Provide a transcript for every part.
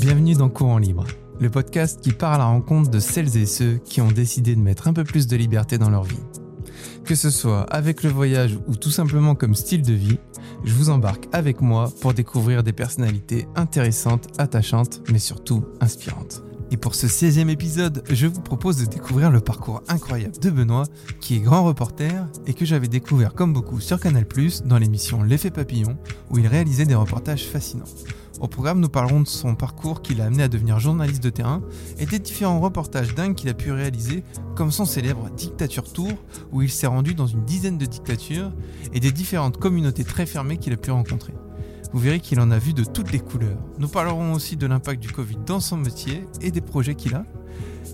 Bienvenue dans Courant Libre, le podcast qui part à la rencontre de celles et ceux qui ont décidé de mettre un peu plus de liberté dans leur vie. Que ce soit avec le voyage ou tout simplement comme style de vie, je vous embarque avec moi pour découvrir des personnalités intéressantes, attachantes, mais surtout inspirantes. Et pour ce 16e épisode, je vous propose de découvrir le parcours incroyable de Benoît, qui est grand reporter et que j'avais découvert comme beaucoup sur Canal+, dans l'émission L'effet papillon, où il réalisait des reportages fascinants. Au programme, nous parlerons de son parcours qui l'a amené à devenir journaliste de terrain et des différents reportages dingues qu'il a pu réaliser, comme son célèbre Dictature Tour, où il s'est rendu dans une dizaine de dictatures et des différentes communautés très fermées qu'il a pu rencontrer. Vous verrez qu'il en a vu de toutes les couleurs. Nous parlerons aussi de l'impact du Covid dans son métier et des projets qu'il a.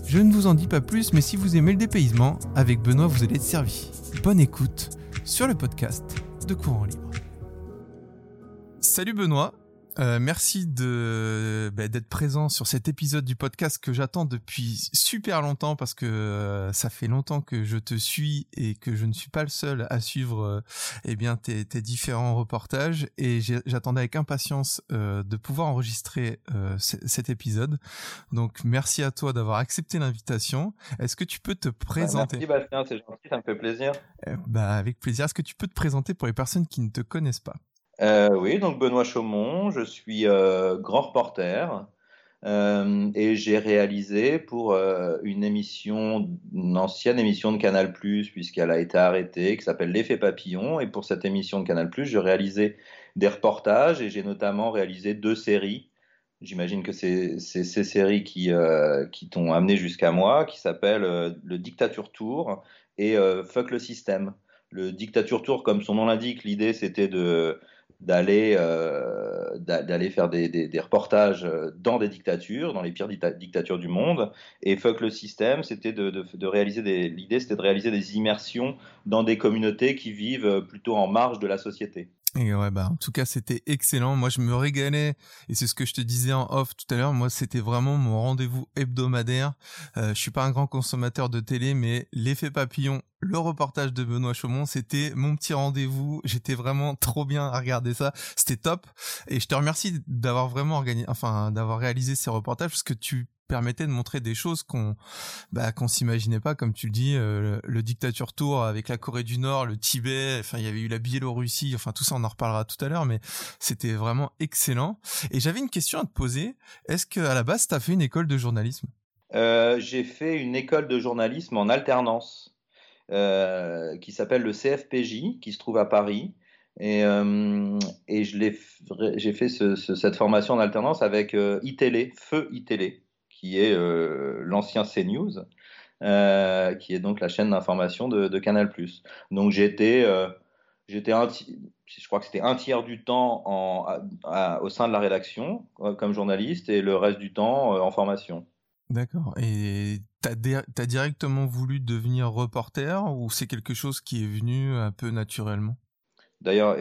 Je ne vous en dis pas plus, mais si vous aimez le dépaysement, avec Benoît, vous allez être servi. Bonne écoute sur le podcast de Courant Libre. Salut Benoît, euh, merci de bah, d'être présent sur cet épisode du podcast que j'attends depuis super longtemps parce que euh, ça fait longtemps que je te suis et que je ne suis pas le seul à suivre euh, eh bien tes, tes, différents reportages et j'attendais avec impatience de pouvoir enregistrer cet épisode. Donc merci à toi d'avoir accepté l'invitation. Est-ce que tu peux te présenter Merci Bastien, c'est gentil, ça me fait plaisir. bah avec plaisir. Est-ce que tu peux te présenter pour les personnes qui ne te connaissent pas? Euh, oui, donc Benoît Chaumont, je suis euh, grand reporter euh, et j'ai réalisé pour une émission, une ancienne émission de Canal+, puisqu'elle a été arrêtée, qui s'appelle L'effet papillon. Et pour cette émission de Canal+, je réalisais des reportages et j'ai notamment réalisé deux séries. J'imagine que c'est ces séries qui, qui t'ont amené jusqu'à moi, qui s'appellent Le Dictature Tour et Fuck le système. Le Dictature Tour, comme son nom l'indique, l'idée c'était de d'aller euh, d'aller faire des, des, des, reportages dans des dictatures, dans les pires dictatures du monde. Et fuck le système, c'était de, de, de, réaliser des l'idée, c'était de réaliser des immersions dans des communautés qui vivent plutôt en marge de la société. Et ouais, bah, en tout cas, c'était excellent. Moi, je me régalais. Et c'est ce que je te disais en off tout à l'heure. Moi, c'était vraiment mon rendez-vous hebdomadaire. Euh, je suis pas un grand consommateur de télé, mais l'effet papillon, le reportage de Benoît Chaumont, c'était mon petit rendez-vous. J'étais vraiment trop bien à regarder ça. C'était top. Et je te remercie d'avoir vraiment organisé, enfin, d'avoir réalisé ces reportages parce que tu permettait de montrer des choses qu'on bah, s'imaginait pas, comme tu le dis, euh, le, dictature tour avec la Corée du Nord, le Tibet, enfin il y avait eu la Biélorussie, enfin tout ça on en reparlera tout à l'heure, mais c'était vraiment excellent. Et j'avais une question à te poser. Est-ce que à la base tu as fait une école de journalisme? Euh, J'ai fait une école de journalisme en alternance euh, qui s'appelle le CFPJ, qui se trouve à Paris. Et, j'ai fait ce, ce, cette formation en alternance avec euh, iTélé, Feu iTélé qui est euh, l'ancien CNews, euh, qui est donc la chaîne d'information de, Canal+. Donc j'étais, euh, j'étais je crois que c'était un tiers du temps au sein de la rédaction comme journaliste et le reste du temps en formation. D'accord. Et t'as, as directement voulu devenir reporter ou c'est quelque chose qui est venu un peu naturellement? D'ailleurs,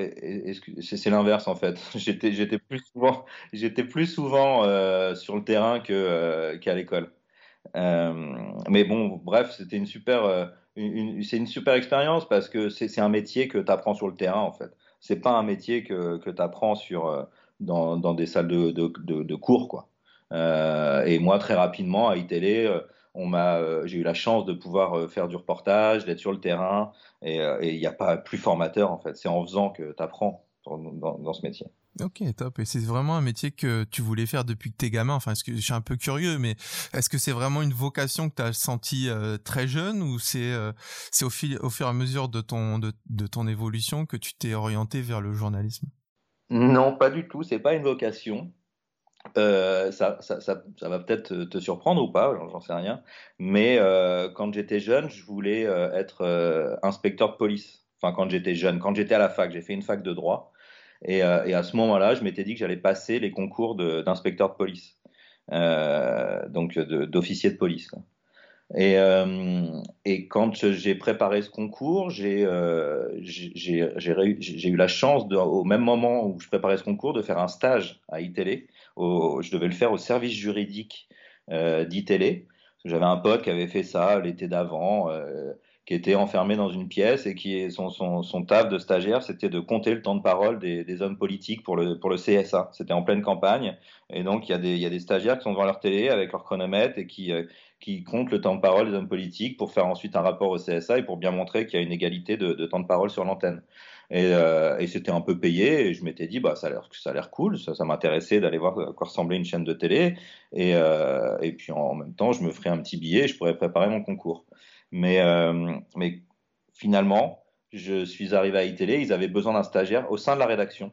c'est l'inverse en fait. J'étais, plus souvent, euh, sur le terrain que euh, qu'à l'école. Euh, mais bon, bref, c'était une super, euh, une, super expérience parce que c'est un métier que tu apprends sur le terrain en fait. C'est pas un métier que, que tu apprends sur dans, des salles de, de cours quoi. et moi, très rapidement à iTélé on m'a, euh, j'ai eu la chance de pouvoir euh, faire du reportage, d'être sur le terrain, et euh, il n'y a pas plus formateur en fait. C'est en faisant que tu apprends dans, dans, ce métier. Ok, top. Et c'est vraiment un métier que tu voulais faire depuis que t'es gamin. Enfin, est-ce que je suis un peu curieux, mais est-ce que c'est vraiment une vocation que tu as sentie très jeune ou c'est c'est au, fil, au fur et à mesure de ton de, de ton évolution que tu t'es orienté vers le journalisme? Non, pas du tout. C'est pas une vocation. Euh, ça, va peut-être te surprendre ou pas, j'en sais rien. Mais euh, quand j'étais jeune, je voulais euh, être inspecteur de police. Enfin, quand j'étais jeune, quand j'étais à la fac, j'ai fait une fac de droit. Et, à ce moment-là, je m'étais dit que j'allais passer les concours d'inspecteur de, police, donc d'officier de, police. Et, quand j'ai préparé ce concours, j'ai eu la chance, au même moment où je préparais ce concours, de faire un stage à iTélé je devais le faire au service juridique euh, d'ITélé. J'avais un pote qui avait fait ça l'été d'avant, euh, qui était enfermé dans une pièce et qui son, son, taf de stagiaire, c'était de compter le temps de parole des, hommes politiques pour le, CSA. C'était en pleine campagne. Et donc, il y, a des, stagiaires qui sont devant leur télé avec leur chronomètre et qui, euh, comptent le temps de parole des hommes politiques pour faire ensuite un rapport au CSA et pour bien montrer qu'il y a une égalité de temps de parole sur l'antenne. Et, euh, et c'était un peu payé et je m'étais dit, bah, ça a l'air, ça cool, ça, m'intéressait d'aller voir à quoi ressemblait une chaîne de télé. Et, euh, et puis en même temps, je me ferais un petit billet et je pourrais préparer mon concours. Mais, euh, mais finalement, je suis arrivé à iTélé, ils avaient besoin d'un stagiaire au sein de la rédaction.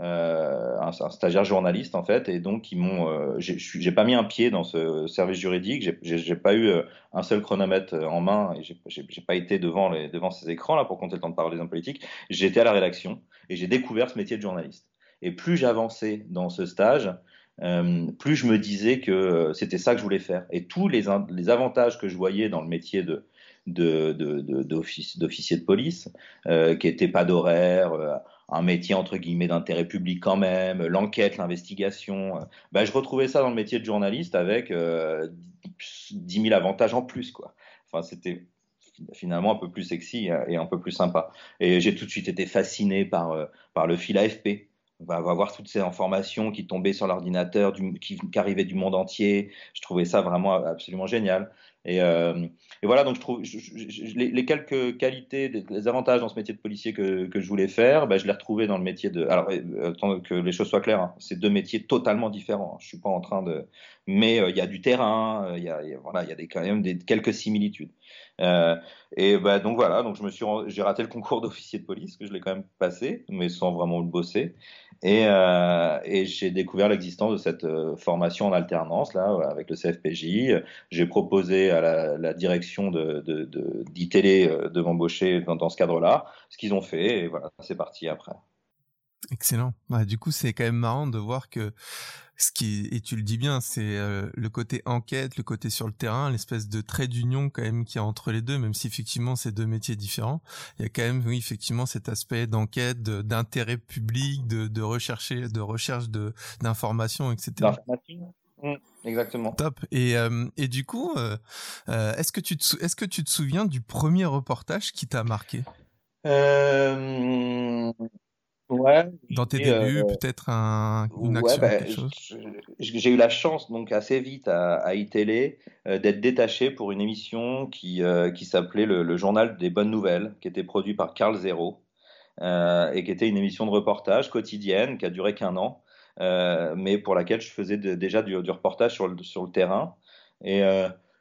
Euh, un, stagiaire journaliste en fait, et donc ils m'ont, euh, j'ai pas mis un pied dans ce service juridique, j'ai pas eu euh, un seul chronomètre euh, en main, et j'ai pas été devant les, devant ces écrans là pour compter le temps de parole des hommes politiques. J'étais à la rédaction et j'ai découvert ce métier de journaliste. Et plus j'avançais dans ce stage, euh, plus je me disais que c'était ça que je voulais faire. Et tous les, les avantages que je voyais dans le métier de d'officier de, de, de, police, euh, qui n'était pas d'horaire, euh, un métier entre guillemets d'intérêt public quand même, l'enquête, l'investigation. Euh, ben, je retrouvais ça dans le métier de journaliste avec euh, 10 000 avantages en plus. Quoi. Enfin, c'était finalement un peu plus sexy et un peu plus sympa. Et j'ai tout de suite été fasciné par, euh, par le fil AFP va avoir toutes ces informations qui tombaient sur l'ordinateur, qui, qui, arrivaient du monde entier. Je trouvais ça vraiment absolument génial. Et, euh, et voilà, donc je trouve je, je, les, les, quelques qualités, les avantages dans ce métier de policier que, que je voulais faire, ben, je les retrouvais dans le métier de. Alors, euh, tant que les choses soient claires, hein, c'est deux métiers totalement différents. Hein. Je suis pas en train de. Mais euh, il y a du terrain, euh, il y a, voilà, il y a quand même des, quelques similitudes. Euh, et ben, donc voilà, donc je me suis, j'ai raté le concours d'officier de police que je l'ai quand même passé, mais sans vraiment le bosser. Et, j'ai découvert l'existence de cette formation en alternance là avec le CFPJ. J'ai proposé à la, direction de, de, de, de m'embaucher dans, dans ce cadre-là, ce qu'ils ont fait, et voilà, c'est parti après. Excellent. Bah, du coup, c'est quand même marrant de voir que ce qui et tu le dis bien, c'est euh, le côté enquête, le côté sur le terrain, l'espèce de trait d'union quand même qui y a entre les deux, même si effectivement c'est deux métiers différents. Il y a quand même, oui, effectivement, cet aspect d'enquête, d'intérêt public, de, de rechercher, de recherche de d'informations, etc. Mmh, exactement. Top. Et, euh, et du coup, euh, euh est-ce que tu te est-ce que tu te souviens du premier reportage qui t'a marqué? Euh, Ouais, Dans tes débuts, euh, peut-être un, une action, bah, quelque chose? J'ai eu la chance, donc assez vite à, à iTélé, euh, d'être détaché pour une émission qui, euh, qui s'appelait le, le, Journal des Bonnes Nouvelles, qui était produit par Carl Zero, euh, et qui était une émission de reportage quotidienne qui a duré qu'un an, euh, mais pour laquelle je faisais de, déjà du, du, reportage sur le, sur le terrain. Et,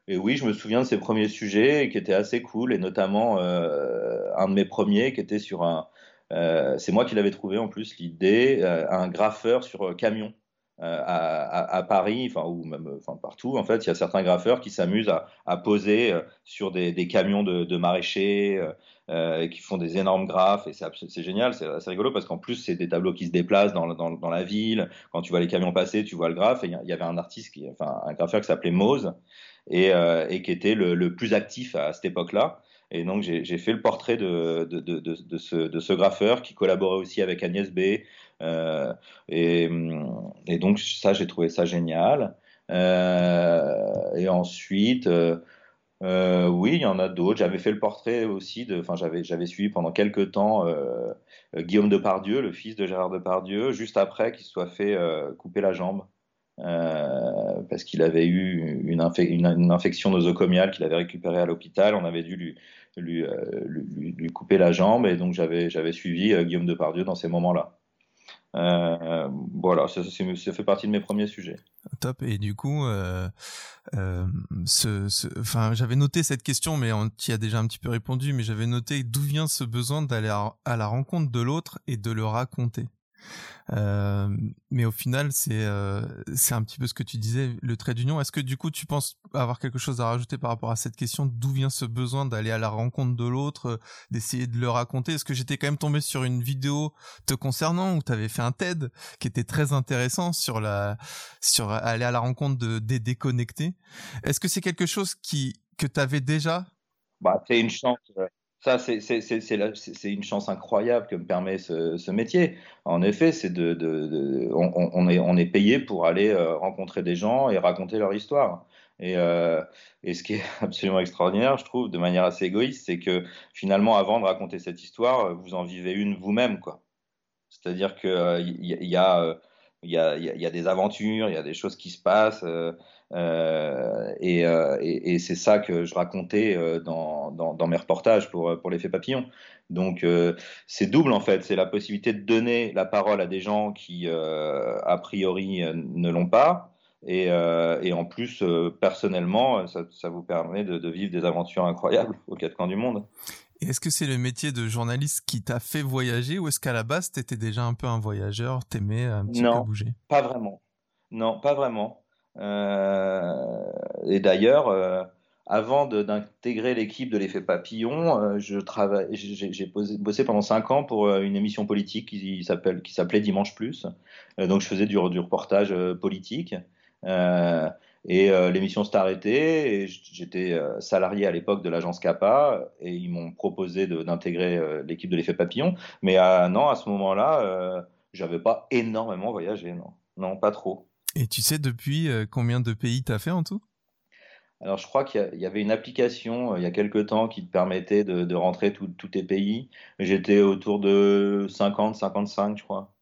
et, oui, je me souviens de ces premiers sujets qui étaient assez cool, et notamment un de mes premiers qui était sur un euh, c'est moi qui l'avais trouvé en plus l'idée, euh, un graffeur sur euh, camion. À, Paris, enfin ou même partout, en fait, il y a certains graffeurs qui s'amusent à, poser sur des, camions de, maraîchers euh, qui font des énormes graphes et c'est génial, c'est rigolo parce qu'en plus c'est des tableaux qui se déplacent dans, la ville. Quand tu vois les camions passer, tu vois le graphe. Il y avait un artiste, un graffeur qui s'appelait Mose et, qui était le, plus actif à cette époque-là. Et donc, j'ai fait le portrait de, ce, graffeur qui collaborait aussi avec Agnès B. Euh, et, donc, ça, j'ai trouvé ça génial. Euh, et ensuite, euh, oui, il y en a d'autres. J'avais fait le portrait aussi de, enfin, j'avais, suivi pendant quelques temps Guillaume Depardieu, le fils de Gérard Depardieu, juste après qu'il soit fait couper la jambe. Parce qu'il avait eu une, une infection nosocomiale qu'il avait récupérée à l'hôpital. On avait dû lui, lui, euh, lui, lui, couper la jambe et donc j'avais suivi euh, Guillaume Depardieu dans ces moments-là. Euh, voilà, ça, fait partie de mes premiers sujets. Top. Et du coup, enfin, j'avais noté cette question, mais on y a déjà un petit peu répondu. Mais j'avais noté d'où vient ce besoin d'aller à, la rencontre de l'autre et de le raconter. Euh, mais au final, c'est euh, c'est un petit peu ce que tu disais, le trait d'union. Est-ce que du coup, tu penses avoir quelque chose à rajouter par rapport à cette question D'où vient ce besoin d'aller à la rencontre de l'autre, euh, d'essayer de le raconter? Est-ce que j'étais quand même tombé sur une vidéo te concernant où tu avais fait un TED qui était très intéressant sur la sur aller à la rencontre de des déconnectés? Est-ce que c'est quelque chose qui que tu avais déjà? Bah, c'est une chance. Ça, c'est une chance incroyable que me permet ce, ce métier. En effet, c'est de, de, de on, on, est, on est payé pour aller euh, rencontrer des gens et raconter leur histoire. Et, et, ce qui est absolument extraordinaire, je trouve, de manière assez égoïste, c'est que finalement, avant de raconter cette histoire, vous en vivez une vous-même, quoi. C'est-à-dire qu'il il y, y, a, il y, a, des aventures, il y a des choses qui se passent, euh, euh, et, euh, et, et c'est ça que je racontais euh, dans, dans, dans, mes reportages pour, pour l'effet papillon. Donc c'est double en fait, c'est la possibilité de donner la parole à des gens qui a priori ne l'ont pas, et, et, en plus personnellement, ça, ça vous permet de, de, vivre des aventures incroyables aux quatre coins du monde. Est-ce que c'est le métier de journaliste qui t'a fait voyager ou est-ce qu'à la base, tu étais déjà un peu un voyageur, t'aimais un petit non, peu bouger? Pas vraiment. Non, pas vraiment. Euh, et d'ailleurs, euh, avant d'intégrer l'équipe de l'effet papillon, euh, j'ai bossé pendant cinq ans pour une émission politique qui s'appelait Dimanche Plus. Donc je faisais du, reportage politique. Et l'émission s'est arrêtée. J'étais salarié à l'époque de l'agence CAPA et ils m'ont proposé d'intégrer l'équipe de l'effet papillon. Mais non, à ce moment-là, euh, j'avais pas énormément voyagé. Non, pas trop. Et tu sais depuis combien de pays tu as fait en tout? Alors, je crois qu'il y, avait une application il y a quelques temps qui te permettait de, de rentrer tous tes pays. J'étais autour de 50, 55, je crois.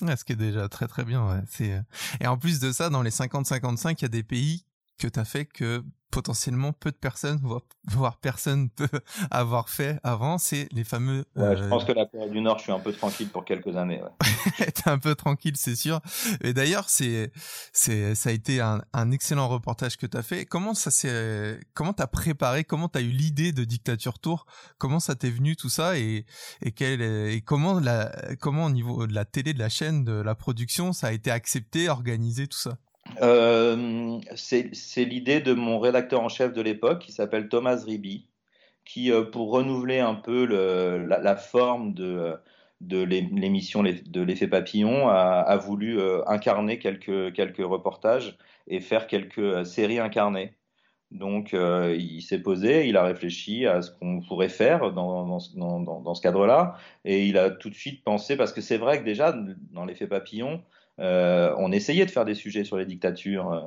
Ce qui est déjà très très bien. Ouais. Euh, et en plus de ça, dans les 50-55, il y a des pays que tu as fait que potentiellement peu de personnes, voire, personne peut avoir fait avant, c'est les fameux. Ouais, Je pense euh, que la Corée du Nord, je suis un peu tranquille pour quelques années. Ouais. T'es un peu tranquille, c'est sûr. Et d'ailleurs, c'est, c'est, ça a été un, un excellent reportage que t'as fait. Comment ça s'est, comment t'as préparé, comment t'as eu l'idée de Dictature Tour, comment ça t'est venu tout ça? Et et quel et comment la, comment au niveau de la télé, de la chaîne, de la production, ça a été accepté, organisé, tout ça? Euh, c'est l'idée de mon rédacteur en chef de l'époque, qui s'appelle Thomas Riby, qui, euh, pour renouveler un peu la, forme de, l'émission de l'effet papillon, a, voulu euh, incarner quelques, reportages et faire quelques séries incarnées. Donc, il s'est posé, il a réfléchi à ce qu'on pourrait faire dans ce cadre-là, et il a tout de suite pensé, parce que c'est vrai que déjà, dans l'effet papillon, euh, on essayait de faire des sujets sur les dictatures, euh,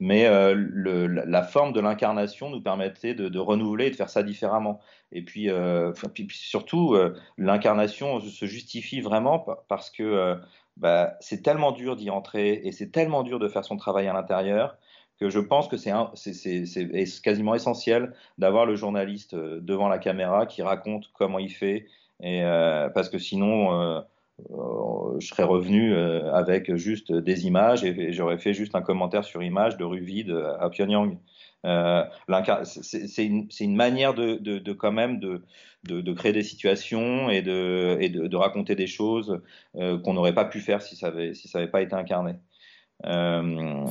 mais euh, le, la forme de l'incarnation nous permettait de, de, renouveler et de faire ça différemment. Et puis, euh, puis, puis surtout, euh, l'incarnation se justifie vraiment parce que bah, c'est tellement dur d'y entrer et c'est tellement dur de faire son travail à l'intérieur que je pense que c'est quasiment essentiel d'avoir le journaliste devant la caméra qui raconte comment il fait, et, parce que sinon euh, je serais revenu euh, avec juste des images et, j'aurais fait juste un commentaire sur image de rue vide à Pyongyang. Euh, c'est une, manière de, quand même de, créer des situations et de, raconter des choses euh, qu'on n'aurait pas pu faire si ça avait, si ça avait pas été incarné. Euh,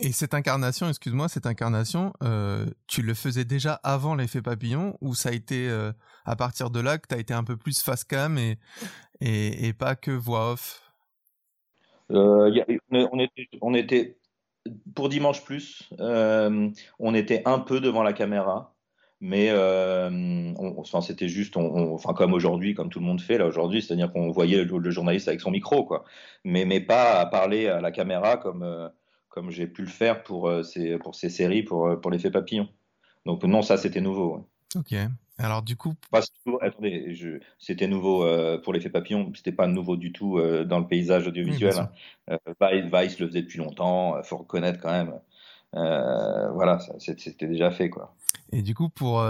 et cette incarnation, excuse-moi, cette incarnation, euh, tu le faisais déjà avant l'effet papillon ou ça a été euh, à partir de là que tu as été un peu plus face cam et, et, pas que voix off? Euh, on, était, pour Dimanche Plus, on était un peu devant la caméra mais enfin, c'était juste, enfin comme aujourd'hui, comme tout le monde fait là aujourd'hui, c'est-à-dire qu'on voyait le, journaliste avec son micro, quoi, mais mais pas à parler à la caméra comme comme j'ai pu le faire pour, euh, ces, pour ces séries, pour, euh, pour l'effet papillon. Donc non, ça c'était nouveau. Ouais. Ok. Alors du coup, pas attendez, je... c'était nouveau euh, pour l'effet papillon, c'était pas nouveau du tout euh, dans le paysage audiovisuel. Oui, hein. euh, Vice, le faisait depuis longtemps, faut reconnaître quand même. Voilà, c'était déjà fait quoi. Et du coup, pour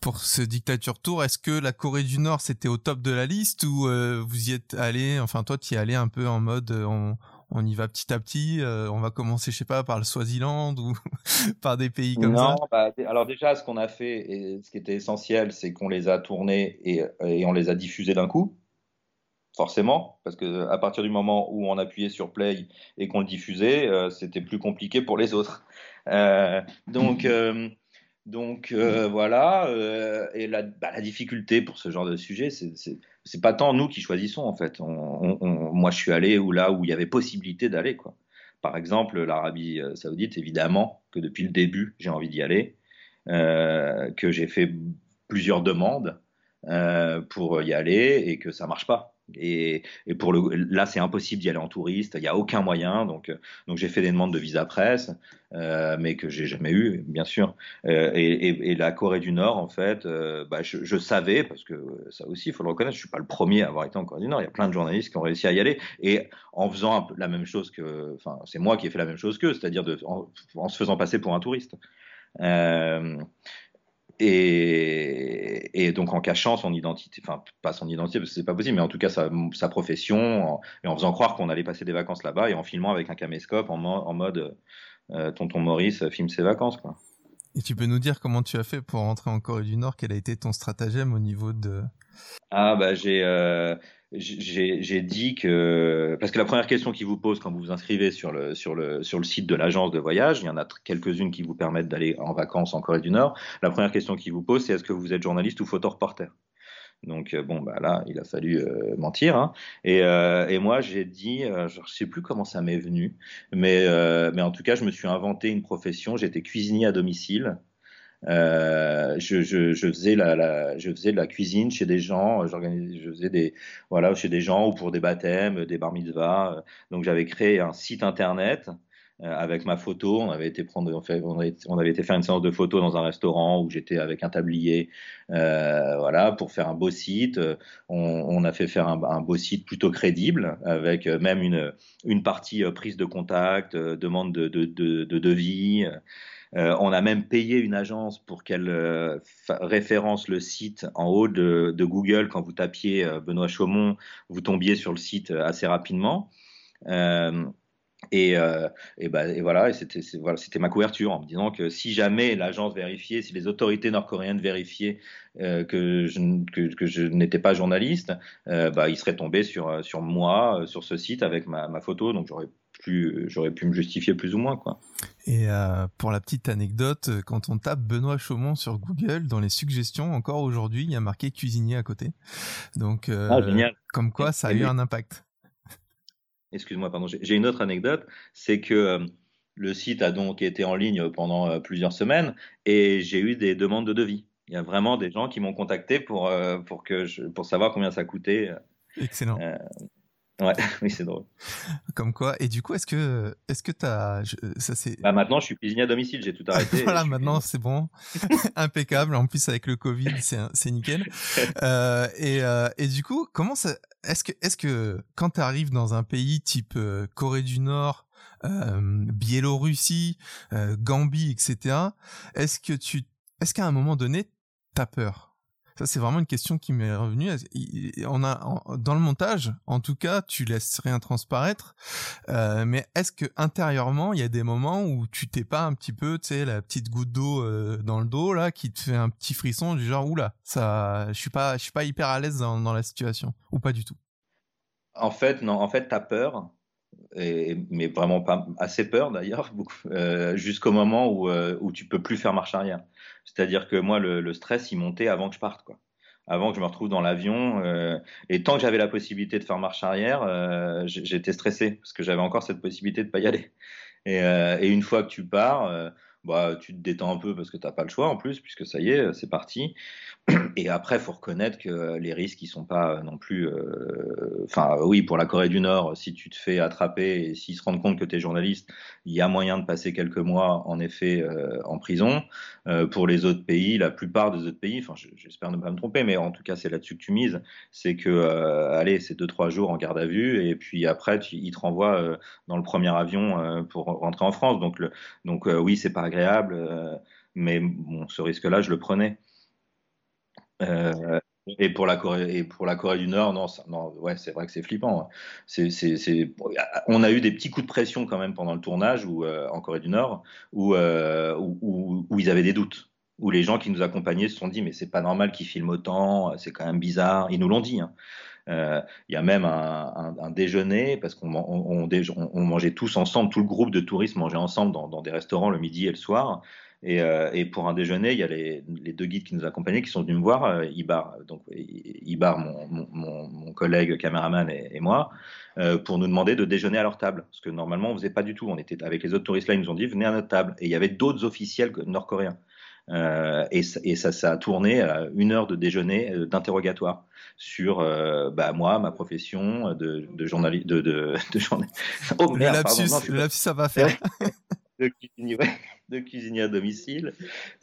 pour ce dictature tour, est-ce que la Corée du Nord c'était au top de la liste ou vous y êtes allé, enfin toi tu y allé un peu en mode on, on y va petit à petit. Euh, on va commencer, je sais pas, par le Swaziland ou par des pays comme non, ça. Bah, alors déjà, ce qu'on a fait et ce qui était essentiel, c'est qu'on les a tournés et, et on les a diffusés d'un coup. Forcément, parce que à partir du moment où on appuyait sur play et qu'on le diffusait, euh, c'était plus compliqué pour les autres. Euh, donc, euh, donc euh, voilà. et la, bah, la, difficulté pour ce genre de sujet, c'est pas tant nous qui choisissons en fait. On, on, on, moi, je suis allé où là où il y avait possibilité d'aller quoi. Par exemple, l'Arabie euh, Saoudite, évidemment que depuis le début, j'ai envie d'y aller, euh, que j'ai fait plusieurs demandes euh, pour y aller et que ça marche pas. Et, pour le, là, c'est impossible d'y aller en touriste. Il n'y a aucun moyen. Donc, donc j'ai fait des demandes de visa presse, euh, mais que j'ai jamais eu, bien sûr. Euh, et, la Corée du Nord, en fait, euh, bah, je, savais parce que ça aussi, il faut le reconnaître. Je suis pas le premier à avoir été en Corée du Nord. Il y a plein de journalistes qui ont réussi à y aller. Et en faisant la même chose que, enfin, c'est moi qui ai fait la même chose qu'eux, c'est-à-dire en, en, se faisant passer pour un touriste. Euh, et, donc en cachant son identité, enfin pas son identité parce que c'est pas possible, mais en tout cas sa, sa profession, et en faisant croire qu'on allait passer des vacances là-bas et en filmant avec un caméscope en, en mode euh, Tonton Maurice filme ses vacances quoi. Et tu peux nous dire comment tu as fait pour rentrer en Corée du Nord? Quel a été ton stratagème au niveau de? Ah bah j'ai euh, j'ai dit que parce que la première question qu'ils vous posent quand vous vous inscrivez sur le sur le sur le site de l'agence de voyage, il y en a quelques-unes qui vous permettent d'aller en vacances en Corée du Nord. La première question qu'ils vous posent, c'est est-ce que vous êtes journaliste ou photo-reporter? Donc euh, bon, bah là, il a fallu euh, mentir. Hein. Et, euh, et, moi, j'ai dit, je ne sais plus comment ça m'est venu, mais, mais en tout cas, je me suis inventé une profession. J'étais cuisinier à domicile. Euh, je, je, je, faisais la, la, je faisais de la cuisine chez des gens, j'organisais, je faisais des, voilà, chez des gens ou pour des baptêmes, des bar mitzvahs. Donc j'avais créé un site internet euh, avec ma photo. On avait été prendre, on, avait, été faire une séance de photos dans un restaurant où j'étais avec un tablier, euh, voilà, pour faire un beau site. On, on a fait faire un, beau site plutôt crédible, avec même une, une partie euh, prise de contact, demande de, de, de, de devis. Euh, on a même payé une agence pour qu'elle euh, référence le site en haut de, Google. Quand vous tapiez euh, Benoît Chaumont, vous tombiez sur le site assez rapidement. Et, bah, voilà, c'était ma couverture en me disant que si jamais l'agence vérifiait, si les autorités nord-coréennes vérifiaient que je, n'étais pas journaliste, bah, ils seraient tombés sur, sur moi, sur ce site avec ma, ma photo. Donc j'aurais j'aurais pu me justifier plus ou moins quoi. Et euh, pour la petite anecdote, quand on tape Benoît Chaumont sur Google, dans les suggestions, encore aujourd'hui, il y a marqué cuisinier à côté. Donc, euh, ah, comme quoi, ça a eu un impact. Excuse-moi, pardon. J'ai une autre anecdote, c'est que euh, le site a donc été en ligne pendant plusieurs semaines et j'ai eu des demandes de devis. Il y a vraiment des gens qui m'ont contacté pour pour que je, pour savoir combien ça coûtait. Excellent. Ouais, oui, c'est drôle. Comme quoi. Et du coup, est-ce que, est-ce que t'as, ça c'est. Bah maintenant, je suis cuisinier à domicile, j'ai tout arrêté. voilà, maintenant c'est bon, impeccable. En plus avec le Covid, c'est, c'est nickel. Euh, et, euh, et du coup, comment ça, est-ce que, est-ce que quand t'arrives dans un pays type euh, Corée du Nord, euh, Biélorussie, euh, Gambie, etc., est-ce que tu, est-ce qu'à un moment donné, t'as peur? Ça, c'est vraiment une question qui m'est revenue. On a, dans le montage, en tout cas, tu laisses rien transparaître. Euh, mais est-ce que intérieurement, il y a des moments où tu t'es pas un petit peu, tu sais, la petite goutte d'eau euh, dans le dos là, qui te fait un petit frisson du genre, oula, ça, je suis pas, je suis pas hyper à l'aise dans, dans la situation, ou pas du tout? En fait, non. En fait, t'as peur. Et, mais vraiment pas assez peur d'ailleurs, euh, jusqu'au moment où, euh, où tu peux plus faire marche arrière. C'est-à-dire que moi, le, stress, il montait avant que je parte, quoi. Avant que je me retrouve dans l'avion. Euh, et tant que j'avais la possibilité de faire marche arrière, euh, j'étais stressé parce que j'avais encore cette possibilité de pas y aller. Et, euh, et une fois que tu pars, bah, tu te détends un peu parce que tu n'as pas le choix en plus, puisque ça y est, c'est parti. Et après, faut reconnaître que les risques, ils sont pas non plus. Euh, enfin, oui, pour la Corée du Nord, si tu te fais attraper et s'ils se rendent compte que tu es journaliste, il y a moyen de passer quelques mois, en effet, euh, en prison. Euh, pour les autres pays, la plupart des autres pays, enfin, j'espère ne pas me tromper, mais en tout cas, c'est là-dessus que tu mises. C'est que, allez, c'est deux, trois jours en garde à vue, et puis après, ils te renvoient dans le premier avion pour rentrer en France. Donc, le, donc oui, c'est pas agréable, mais bon, ce risque-là, je le prenais. Euh, et pour la Corée et pour la Corée du Nord, non, non ouais, c'est vrai que c'est flippant. Hein. C'est, on a eu des petits coups de pression quand même pendant le tournage ou euh, en Corée du Nord euh, où, où, ils avaient des doutes, où les gens qui nous accompagnaient se sont dit mais c'est pas normal qu'ils filment autant, c'est quand même bizarre. Ils nous l'ont dit. Hein. Il y a même un, un, un déjeuner parce qu'on on, on, on, mangeait tous ensemble, tout le groupe de touristes mangeait ensemble dans des restaurants le midi et le soir. Et, euh, et, pour un déjeuner, il y a les, les, deux guides qui nous accompagnaient qui sont venus me voir, euh, Ibar, donc Ibar, mon, mon, mon collègue caméraman et, et moi, euh, pour nous demander de déjeuner à leur table. Parce que normalement, on faisait pas du tout. On était avec les autres touristes là, ils nous ont dit venez à notre table. Et il y avait d'autres officiels nord-coréens. et, et, ça, ça a tourné à une heure de déjeuner d'interrogatoire sur bah, moi, ma profession de, de journaliste, de, de. Oh, le lapsus, le lapsus, ça va faire. de de cuisinier à domicile.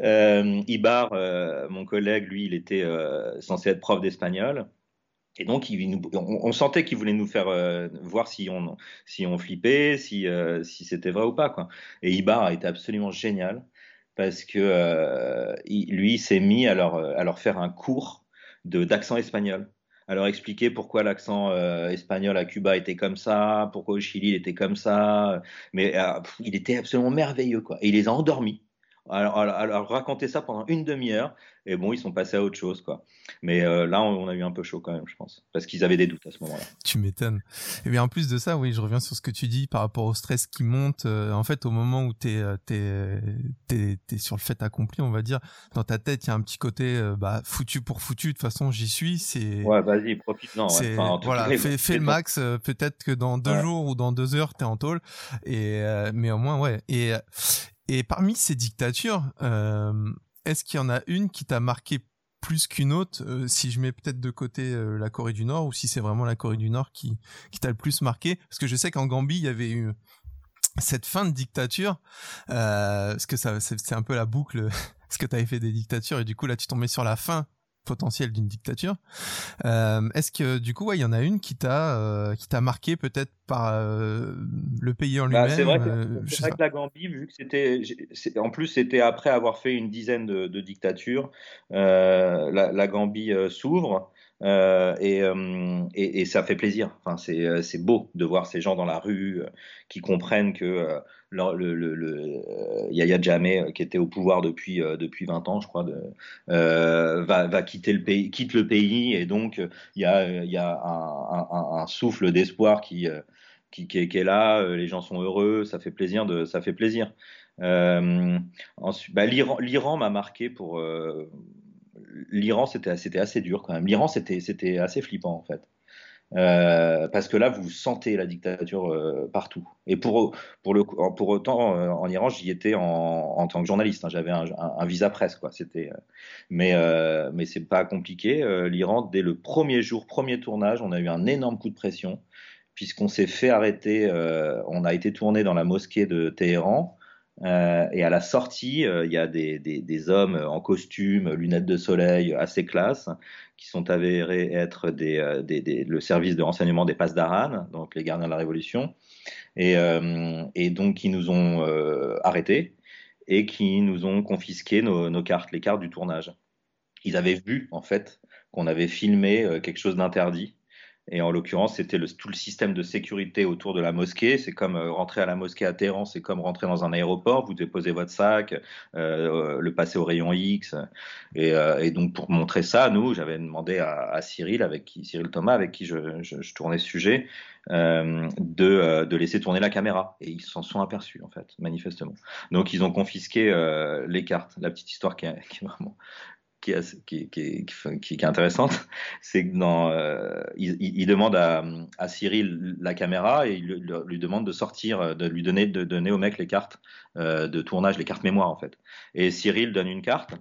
Euh, Ibar, euh, mon collègue, lui, il était euh, censé être prof d'espagnol. Et donc, on, sentait qu'il voulait nous faire voir si on, si on flippait, si, si c'était vrai ou pas. Et Ibar a été absolument génial parce que lui, il s'est mis à leur, à leur faire un cours d'accent espagnol alors expliquer pourquoi l'accent euh, espagnol à Cuba était comme ça, pourquoi au Chili il était comme ça. Mais euh, il était absolument merveilleux, quoi. Et il les a endormis. Alors, alors, raconter ça pendant une demi-heure, et bon, ils sont passés à autre chose, quoi. Mais euh, là, on, a eu un peu chaud quand même, je pense, parce qu'ils avaient des doutes à ce moment-là. Tu m'étonnes. Et bien en plus de ça, oui, je reviens sur ce que tu dis par rapport au stress qui monte. Euh, en fait, au moment où t'es euh, t'es t'es t'es sur le fait accompli, on va dire, dans ta tête, il y a un petit côté bah foutu pour foutu. De toute façon, j'y suis. C'est ouais, vas-y, profite. Non, voilà, fais, fais le max. Peut-être que dans deux jours ou dans deux heures, t'es en tôle. Et mais au moins, ouais. Et et parmi ces dictatures, euh, est-ce qu'il y en a une qui t'a marqué plus qu'une autre euh, Si je mets peut-être de côté euh, la Corée du Nord, ou si c'est vraiment la Corée du Nord qui, qui t'a le plus marqué? Parce que je sais qu'en Gambie, il y avait eu cette fin de dictature, parce que ça, c'est un peu la boucle, parce que tu avais fait des dictatures, et du coup là, tu tombais sur la fin potentiel d'une dictature. Euh, Est-ce que du coup, ouais, il y en a une qui t'a euh, qui t'a marqué peut-être par euh, le pays en bah, lui-même. c'est vrai, que, vrai que la Gambie, vu que c'était, en plus c'était après avoir fait une dizaine de, de dictatures, la, la, Gambie s'ouvre. Euh, et, et, ça fait plaisir. Enfin, c'est beau de voir ces gens dans la rue qui comprennent que le, le, le, Yaya Jammeh, euh, qui était au pouvoir depuis, euh, depuis 20 ans, je crois, euh, va, va, quitter le pays, quitte le pays, et donc il y a, y a un, souffle d'espoir qui, qui, qui, est là, les gens sont heureux, ça fait plaisir. De, ça fait plaisir. Euh, bah, l'Iran m'a marqué pour. L'Iran, c'était assez dur quand même. L'Iran, c'était assez flippant en fait. Euh, parce que là, vous sentez la dictature euh, partout. Et pour, autant, euh, en Iran, j'y étais en, tant que journaliste. Hein. J'avais un, un, visa presse, quoi. C'était, mais mais c'est pas compliqué. L'Iran, dès le premier jour, premier tournage, on a eu un énorme coup de pression puisqu'on s'est fait arrêter. on a été tourné dans la mosquée de Téhéran. Euh, et à la sortie, euh, il y a des, des, des, hommes en costume, lunettes de soleil, assez classe, qui sont avérés être des, euh, des, le service de renseignement des passes d'Aran, donc les gardiens de la Révolution, et, donc qui nous ont arrêtés et qui nous ont confisqué nos, cartes, les cartes du tournage. Ils avaient vu en fait qu'on avait filmé quelque chose d'interdit et en l'occurrence, c'était tout le système de sécurité autour de la mosquée. C'est comme euh, rentrer à la mosquée à Téhéran, c'est comme rentrer dans un aéroport. Vous déposez votre sac, euh, le passer au rayon X. Et, euh, donc pour montrer ça, nous, j'avais demandé à, Cyril, avec qui, Cyril Thomas, avec qui je, tournais ce sujet, euh, de, euh, laisser tourner la caméra. Et ils s'en sont aperçus, en fait, manifestement. Donc ils ont confisqué euh, les cartes. La petite histoire qui est vraiment qui est, intéressante, c'est que euh, demande à, Cyril la caméra et il lui, demande de sortir, de lui donner, de donner au mec les cartes euh, de tournage, les cartes mémoire en fait. Et Cyril donne une carte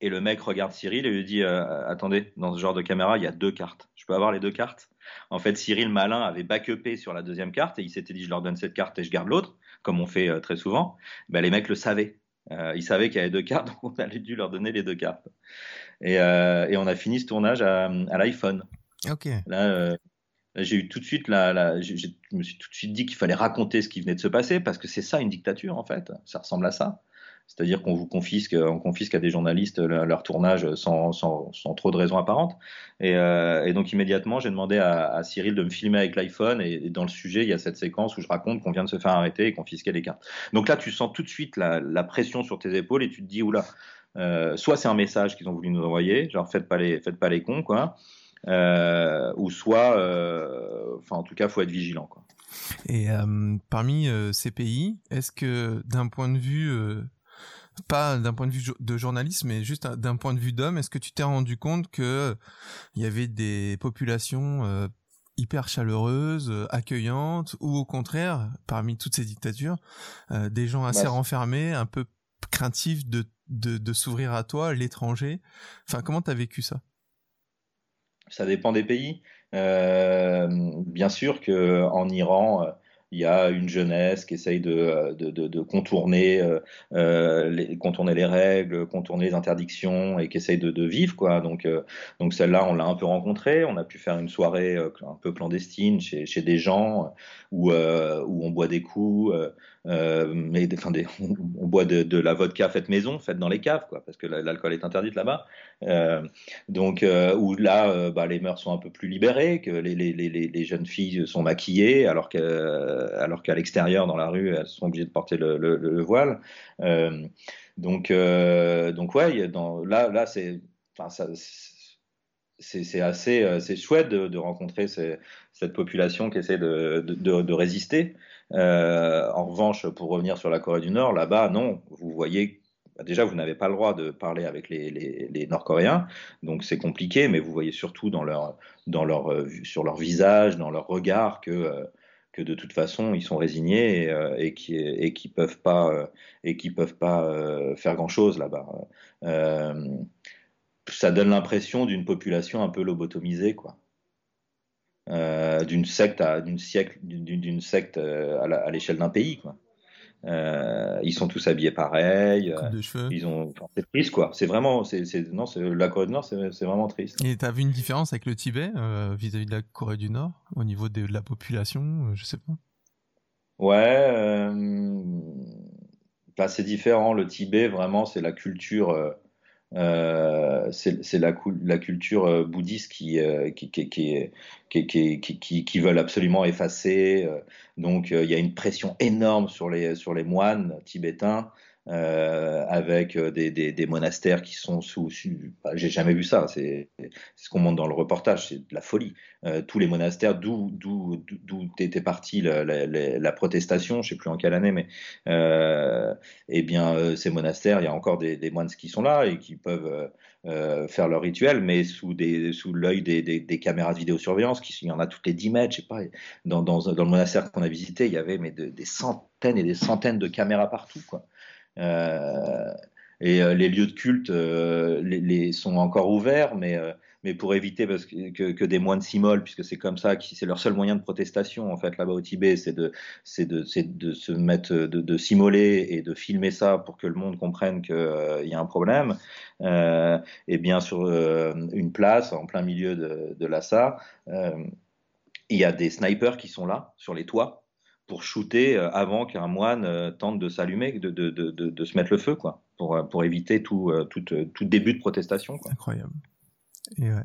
et le mec regarde Cyril et lui dit euh, attendez, dans ce genre de caméra, il y a deux cartes. Je peux avoir les deux cartes? En fait, Cyril malin avait backupé sur la deuxième carte et il s'était dit je leur donne cette carte et je garde l'autre, comme on fait très souvent. Ben, les mecs le savaient. Euh, ils savaient qu'il y avait deux cartes, donc on a dû leur donner les deux cartes. Et, euh, et on a fini ce tournage à, à l'iPhone. Ok. Là, euh, j'ai eu tout de suite la, la je me suis tout de suite dit qu'il fallait raconter ce qui venait de se passer parce que c'est ça une dictature en fait. Ça ressemble à ça. C'est-à-dire qu'on vous confisque, on confisque à des journalistes leur, tournage sans, trop de raisons apparentes. Et, euh, donc immédiatement, j'ai demandé à, Cyril de me filmer avec l'iPhone. Et, dans le sujet, il y a cette séquence où je raconte qu'on vient de se faire arrêter et confisquer les cartes. Donc là, tu sens tout de suite la, pression sur tes épaules et tu te dis oula. Euh, soit c'est un message qu'ils ont voulu nous envoyer, genre faites pas les, faites pas les cons, quoi. Euh, ou soit, euh, enfin en tout cas, faut être vigilant, quoi. Et parmi ces pays, est-ce que d'un point de vue pas d'un point de vue de journalisme, mais juste d'un point de vue d'homme, est-ce que tu t'es rendu compte que il y avait des populations euh, hyper chaleureuses, euh, accueillantes, ou au contraire, parmi toutes ces dictatures, euh, des gens assez bah, renfermés, un peu craintif de, de, s'ouvrir à toi, l'étranger? Enfin, comment tu as vécu ça? Ça dépend des pays. bien sûr que en Iran, il y a une jeunesse qui essaye de, de, de, contourner, euh, euh, les, contourner les règles, contourner les interdictions et qui essaye de, vivre. Quoi. Donc, euh, donc celle-là, on l'a un peu rencontrée. On a pu faire une soirée un peu clandestine chez, chez des gens où, où on boit des coups, mais enfin, des, on, boit de, la vodka faite maison, faite dans les caves, parce que l'alcool est interdit là-bas. donc, où là, bah, les mœurs sont un peu plus libérées, que les, jeunes filles sont maquillées alors euh, qu'à l'extérieur, dans la rue, elles sont obligées de porter le, voile. Euh, donc, euh, donc ouais, là, c'est, assez chouette de, rencontrer cette population qui essaie de, de, résister. En revanche, pour revenir sur la Corée du Nord, là-bas, non, vous voyez déjà, vous n'avez pas le droit de parler avec les, Nord-Coréens, donc c'est compliqué, mais vous voyez surtout leur, sur leur visage, dans leur regard que que de toute façon ils sont résignés et, euh, et qui peuvent pas euh, peuvent pas euh, faire grand chose là-bas. ça donne l'impression d'une population un peu lobotomisée quoi. D'une secte à d'une siècle d'une secte à l'échelle d'un pays quoi. Euh, ils sont tous habillés pareil. Euh, ils ont, c'est triste quoi. C'est vraiment, c'est, non, la Corée du Nord, c'est, vraiment triste. Et t'as vu une différence avec le Tibet euh, vis-à-vis de la Corée du Nord au niveau de, la population, je sais pas. Ouais, bah, c'est différent. Le Tibet, vraiment, c'est la culture euh, c'est la, culture euh, bouddhiste qui, euh, qui, qui, qui, veulent absolument effacer. Donc il y a une pression énorme sur les, sur les moines tibétains euh, avec euh, des, monastères qui sont sous. Bah, j'ai jamais vu ça. C'est ce qu'on montre dans le reportage. C'est de la folie. Euh, tous les monastères, d'où était partie la, la, protestation, je sais plus en quelle année, mais euh, eh bien ces monastères, il y a encore des, moines qui sont là et qui peuvent faire leur rituel, mais sous sous l'œil des, caméras de vidéosurveillance, il y en a toutes les 10 mètres, je sais pas. Dans, dans, dans le monastère qu'on a visité, il y avait mais des centaines et des centaines de caméras partout, quoi. Euh, et euh, les lieux de culte euh, sont encore ouverts, mais mais pour éviter que, que, des moines s'immolent, puisque c'est comme ça, c'est leur seul moyen de protestation en fait là-bas au Tibet, c'est de, de, de se mettre, de, de s'immoler et de filmer ça pour que le monde comprenne qu'il y a un problème. Et bien sur une place en plein milieu de, de Lhasa, il y a des snipers qui sont là sur les toits pour shooter euh, avant qu'un moine euh, tente de s'allumer, de, de, de, de, se mettre le feu, quoi, pour, euh, pour éviter tout, tout, tout début de protestation. Quoi. Incroyable. Et, ouais.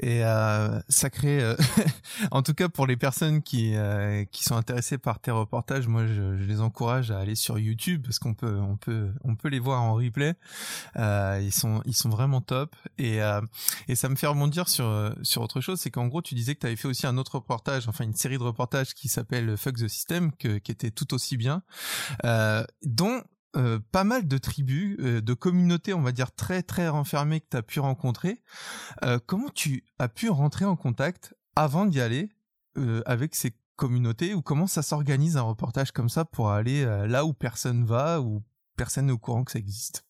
et euh, ça crée, euh, en tout cas pour les personnes qui euh, qui sont intéressées par tes reportages, moi je, je, les encourage à aller sur YouTube parce qu'on peut on peut on peut les voir en replay. Euh, ils sont ils sont vraiment top et et ça me fait rebondir sur sur autre chose, c'est qu'en gros tu disais que tu avais fait aussi un autre reportage, enfin une série de reportages qui s'appelle Fuck the System, que, qui était tout aussi bien, dont euh, pas mal de tribus, euh, de communautés, on va dire très très renfermées que tu as pu rencontrer. Euh, comment tu as pu rentrer en contact avant d'y aller avec ces communautés ou comment ça s'organise un reportage comme ça pour aller là où personne va ou personne n'est au courant que ça existe?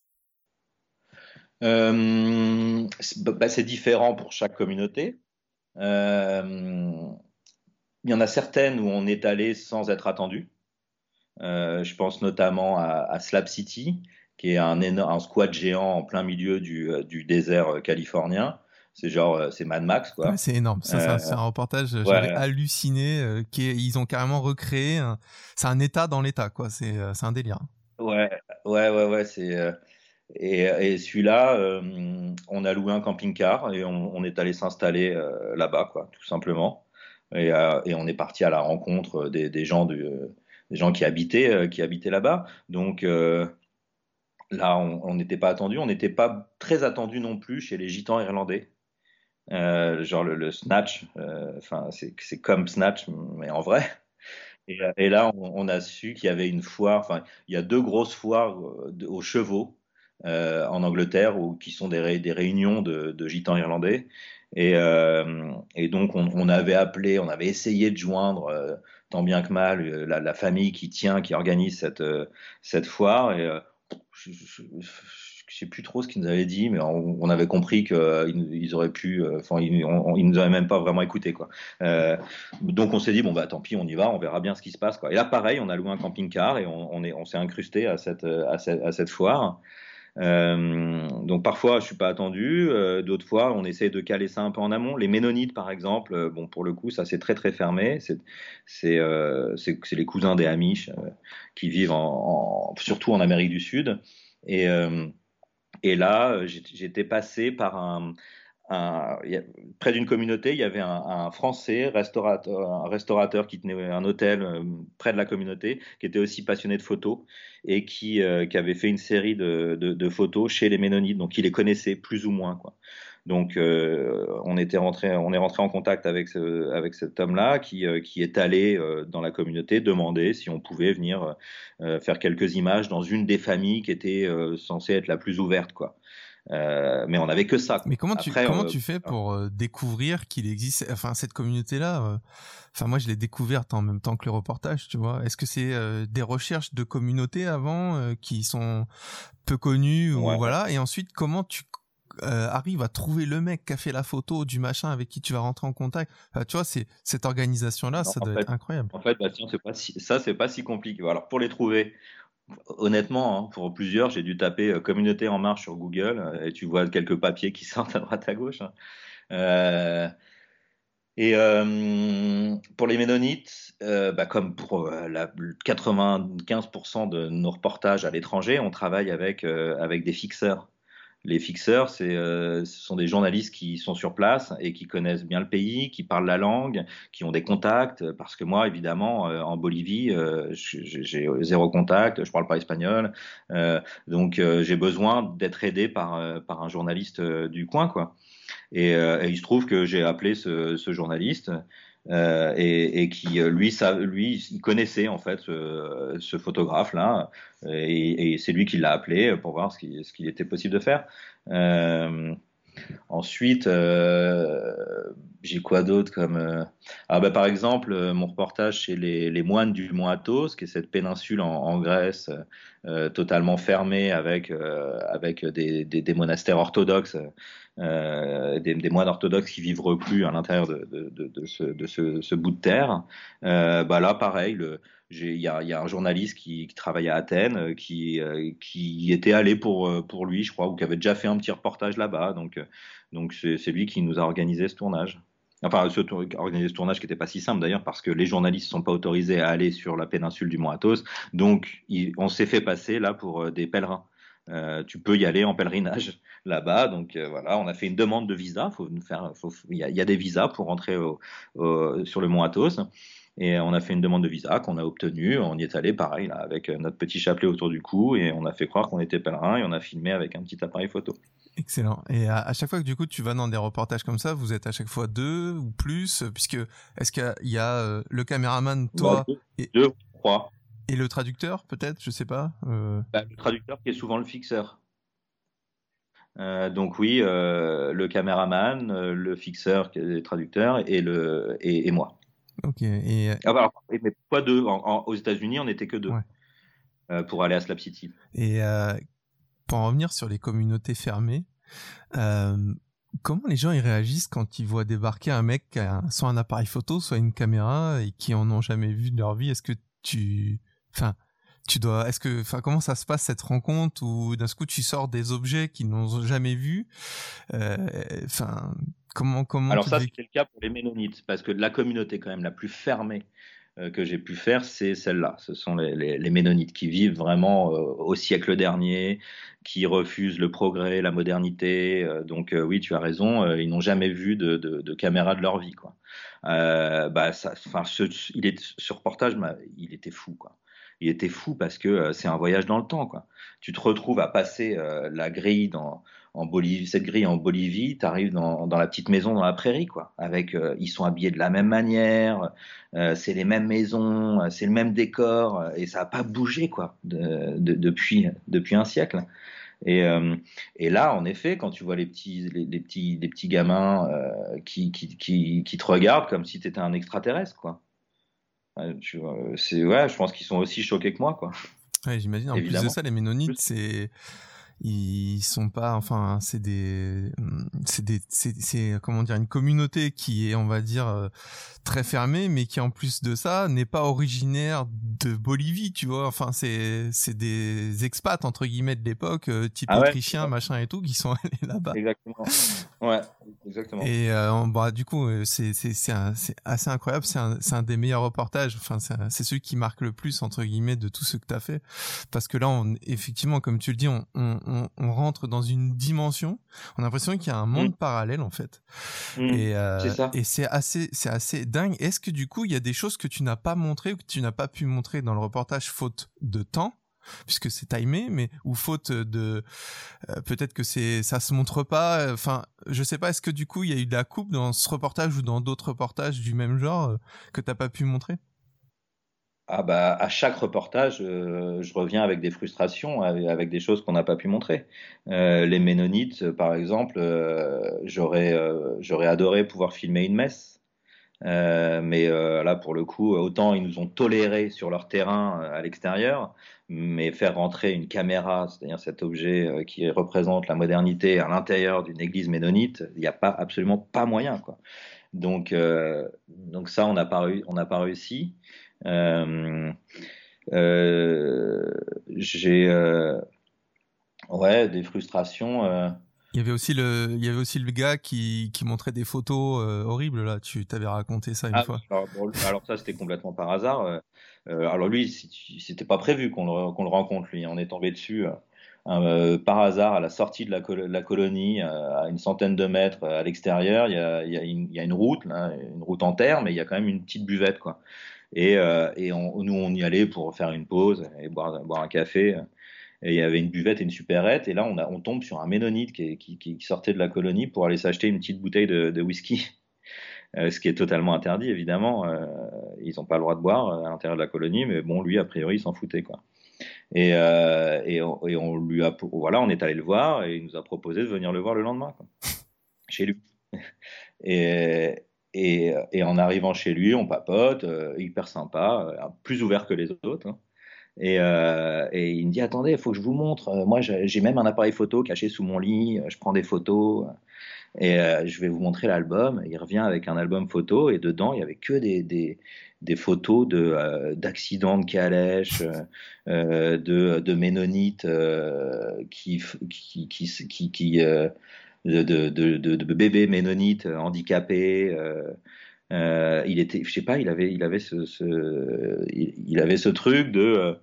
Bah, C'est différent pour chaque communauté. Il y en a certaines où on est allé sans être attendu. Euh, je pense notamment à, à, Slab City, qui est un, énorme, un squat géant en plein milieu du, euh, du désert euh, californien. C'est genre, c'est Mad Max, quoi. Ouais, c'est énorme. Ça, c'est un reportage, j'avais halluciné. Qui ils ont carrément recréé. C'est un état dans l'état, quoi. C'est, un délire. Ouais, ouais, ouais, ouais. C'est et, et celui-là, on a loué un camping-car et on, on est allé s'installer là-bas, quoi, tout simplement. Et, et, on est parti à la rencontre des, des gens du des gens qui habitaient, euh, qui habitaient là-bas. Donc euh, là, on n'était pas attendu. On n'était pas très attendu non plus chez les gitans irlandais. Euh, genre le, Snatch, enfin c'est comme Snatch, mais en vrai. Et, là, on, a su qu'il y avait une foire, enfin il y a deux grosses foires aux chevaux en Angleterre où, qui sont des, des réunions de, de, gitans irlandais. Et, donc on, on, avait appelé, on avait essayé de joindre tant bien que mal euh, la, famille qui tient, qui organise cette, euh, cette foire. Et euh, je, ne sais plus trop ce qu'ils nous avaient dit, mais on, avait compris qu'ils ils auraient pu, enfin, ils, ils, nous avaient même pas vraiment écouté, quoi. donc on s'est dit bon bah tant pis, on y va, on verra bien ce qui se passe, quoi. Et là pareil, on a loué un camping-car et on, on est, on s'est incrusté à cette, à cette, à cette foire. Euh, donc parfois je suis pas attendu, euh, d'autres fois on essaie de caler ça un peu en amont. Les Ménonites par exemple, euh, bon pour le coup ça c'est très très fermé, c'est c'est les cousins des Amish qui vivent en, surtout en Amérique du Sud. Et et là j'étais passé par un près d'une communauté, il y avait un, Français restaurateur, un restaurateur qui tenait un hôtel euh, près de la communauté, qui était aussi passionné de photos et qui, euh, avait fait une série de, photos chez les Ménonites, donc il les connaissait plus ou moins. Donc euh, on est rentré en contact avec ce, avec cet homme-là qui, est allé dans la communauté demander si on pouvait venir faire quelques images dans une des familles qui était censée être la plus ouverte. Euh, mais on n'avait que ça. Mais comment tu comment euh, tu fais pour euh, découvrir qu'il existe enfin cette communauté là enfin moi je l'ai découverte en même temps que le reportage tu vois est-ce que c'est des recherches de communauté avant qui sont peu connues ou voilà? Et ensuite comment tu arrives à trouver le mec qui a fait la photo du machin avec qui tu vas rentrer en contact? tu vois, c'est cette organisation là, ça doit être incroyable. En fait, bah, pas si, ça c'est pas si compliqué. Alors pour les trouver, honnêtement, hein, pour plusieurs, j'ai dû taper euh, communauté en marche sur Google euh, et tu vois quelques papiers qui sortent à droite à gauche. Hein. Euh, et pour les Ménonites, bah, comme pour la 95% de nos reportages à l'étranger, on travaille avec, avec des fixeurs. Les fixeurs, euh, ce sont des journalistes qui sont sur place et qui connaissent bien le pays, qui parlent la langue, qui ont des contacts. Parce que moi, évidemment, euh, en Bolivie, euh, j'ai zéro contact, je parle pas espagnol, donc j'ai besoin d'être aidé par un journaliste du coin, quoi. Et, il se trouve que j'ai appelé ce journaliste euh, et, qui euh, lui, lui, il connaissait en fait ce, photographe là, et, c'est lui qui l'a appelé pour voir ce qu'il était possible de faire. Euh, ensuite, j'ai quoi d'autre comme ah bah par exemple mon reportage chez les, moines du Mont Athos, qui est cette péninsule en, Grèce totalement fermée avec avec des monastères orthodoxes euh, des, moines orthodoxes qui vivent reclus à l'intérieur de, ce, bout de terre. Euh, bah là, pareil, il y a, un journaliste qui, travaille à Athènes, euh, qui, était allé pour, lui, je crois, ou qui avait déjà fait un petit reportage là-bas. Donc, c'est lui qui nous a organisé ce tournage. Enfin, ce, organiser ce tournage qui n'était pas si simple d'ailleurs parce que les journalistes ne sont pas autorisés à aller sur la péninsule du Mont Athos. Donc, on s'est fait passer là pour des pèlerins. Euh, tu peux y aller en pèlerinage là-bas. Donc euh, voilà, on a fait une demande de visa. Faut faire, il y, a des visas pour rentrer sur le mont Athos. Et on a fait une demande de visa qu'on a obtenue. On y est allé, pareil, là, avec notre petit chapelet autour du cou, et on a fait croire qu'on était pèlerin, et on a filmé avec un petit appareil photo. Excellent. Et à, chaque fois que du coup tu vas dans des reportages comme ça, vous êtes à chaque fois deux ou plus, puisque est-ce qu'il y a, euh, le caméraman, toi, deux, ou trois. Et le traducteur, peut-être, je sais pas. Euh... Bah, le traducteur qui est souvent le fixeur. Euh, donc oui, euh, le caméraman, le fixeur le traducteur et le et, et moi. Ok. Et... Ah, bah, mais pas deux. aux États-Unis, on n'était que deux ouais. pour aller à Slap City. Et pour en revenir sur les communautés fermées, comment les gens ils réagissent quand ils voient débarquer un mec qui a soit un appareil photo, soit une caméra et qui en ont jamais vu de leur vie? Est-ce que tu Enfin, tu dois. Est-ce que, enfin, comment ça se passe cette rencontre où d'un coup tu sors des objets qu'ils n'ont jamais vus euh, Enfin, comment, comment Alors ça, c'est le cas pour les Ménonites, parce que la communauté quand même la plus fermée euh, que j'ai pu faire, c'est celle-là. Ce sont les, les, les, Ménonites qui vivent vraiment euh, au siècle dernier, qui refusent le progrès, la modernité. Euh, donc oui, tu as raison, ils n'ont jamais vu de, de, de, caméra de leur vie, quoi. bah, ça, ce, il est ce reportage, il était fou, quoi il était fou parce que euh, c'est un voyage dans le temps. Quoi. Tu te retrouves à passer euh, la grille dans, en Bolivie, cette grille en Bolivie, tu arrives dans, dans, la petite maison dans la prairie, quoi. Avec, euh, ils sont habillés de la même manière, c'est les mêmes maisons, c'est le même décor, et ça n'a pas bougé, quoi, de, de, depuis, depuis un siècle. Et, et, là, en effet, quand tu vois les petits, les, les petits, les petits gamins qui, qui, qui, qui, te regardent comme si tu étais un extraterrestre, quoi c'est ouais, je pense qu'ils sont aussi choqués que moi, quoi. Ouais, j'imagine. En plus de ça, les Ménonites, c'est ils sont pas enfin c'est des c'est des c'est comment dire une communauté qui est on va dire euh, très fermée mais qui en plus de ça n'est pas originaire de Bolivie tu vois. Enfin c'est c'est des expats entre guillemets de l'époque euh, type ah autrichien machin et tout qui sont allés là-bas. Exactement. Ouais exactement. Et euh, bah du coup c'est c'est c'est assez incroyable. C'est un c'est un des meilleurs reportages. Enfin c'est celui qui marque le plus entre guillemets de tout ce que tu as fait. Parce que là on effectivement comme tu le dis on, on on, rentre dans une dimension. On a l'impression qu'il y a un monde mm. parallèle en fait. Mm. Et, euh, et c'est assez, c'est assez dingue. Est-ce que du coup, il y a des choses que tu n'as pas montré ou que tu n'as pas pu montrer dans le reportage faute de temps? Puisque c'est timé, mais ou faute de euh, peut-être que c'est ça se montre pas. Enfin, je sais pas. Est-ce que du coup il y a eu de la coupe dans ce reportage ou dans d'autres reportages du même genre euh, que t'as pas pu montrer? Ah bah, à chaque reportage, euh, je reviens avec des frustrations, avec, des choses qu'on n'a pas pu montrer. Euh, les Ménonites, par exemple, euh, j'aurais adoré pouvoir filmer une messe, mais là pour le coup, autant ils nous ont toléré sur leur terrain à l'extérieur, mais faire rentrer une caméra, c'est-à-dire cet objet qui représente la modernité à l'intérieur d'une église ménonite, il n'y a absolument pas moyen. Donc ça on n'a pas réussi. Euh, euh, j'ai euh, ouais des frustrations. Il y avait aussi le, il y avait aussi le gars qui, qui montrait des photos horribles là. Tu t'avais raconté ça une ah, fois. Alors, ça c'était complètement par hasard. alors lui, c'était pas prévu qu'on le, qu'on le rencontre lui. On est tombé dessus par hasard à la sortie de la, la colonie, à une centaine de mètres à l'extérieur. Il y a, il y a, y a une route, là, une route en terre, mais il y a quand même une petite buvette quoi. Et, euh, et on, nous, on y allait pour faire une pause et boire, boire un café. Et il y avait une buvette et une supérette. Et là, on, a, on tombe sur un ménonite qui, qui, qui, sortait de la colonie pour aller s'acheter une petite bouteille de, de whisky. Euh, ce qui est totalement interdit, évidemment. Euh, ils n'ont pas le droit de boire à l'intérieur de la colonie, mais bon, lui, a priori, il s'en foutait, quoi. Et, euh, et, on, et, on, lui a, voilà, on est allé le voir et il nous a proposé de venir le voir le lendemain, quoi, chez lui. Et, et, et, en arrivant chez lui, on papote, euh, hyper sympa, euh, plus ouvert que les autres. Hein. Et, euh, il me dit attendez, il faut que je vous montre. Moi, j'ai même un appareil photo caché sous mon lit. Je prends des photos et je vais vous montrer l'album. Il revient avec un album photo et dedans, il y avait que des, photos de d'accidents de calèche, de, ménonites qui de, de, de, de bébés ménonites euh, handicapés. Euh, euh, il était, je sais pas, il avait, il avait ce, ce il, avait ce truc de,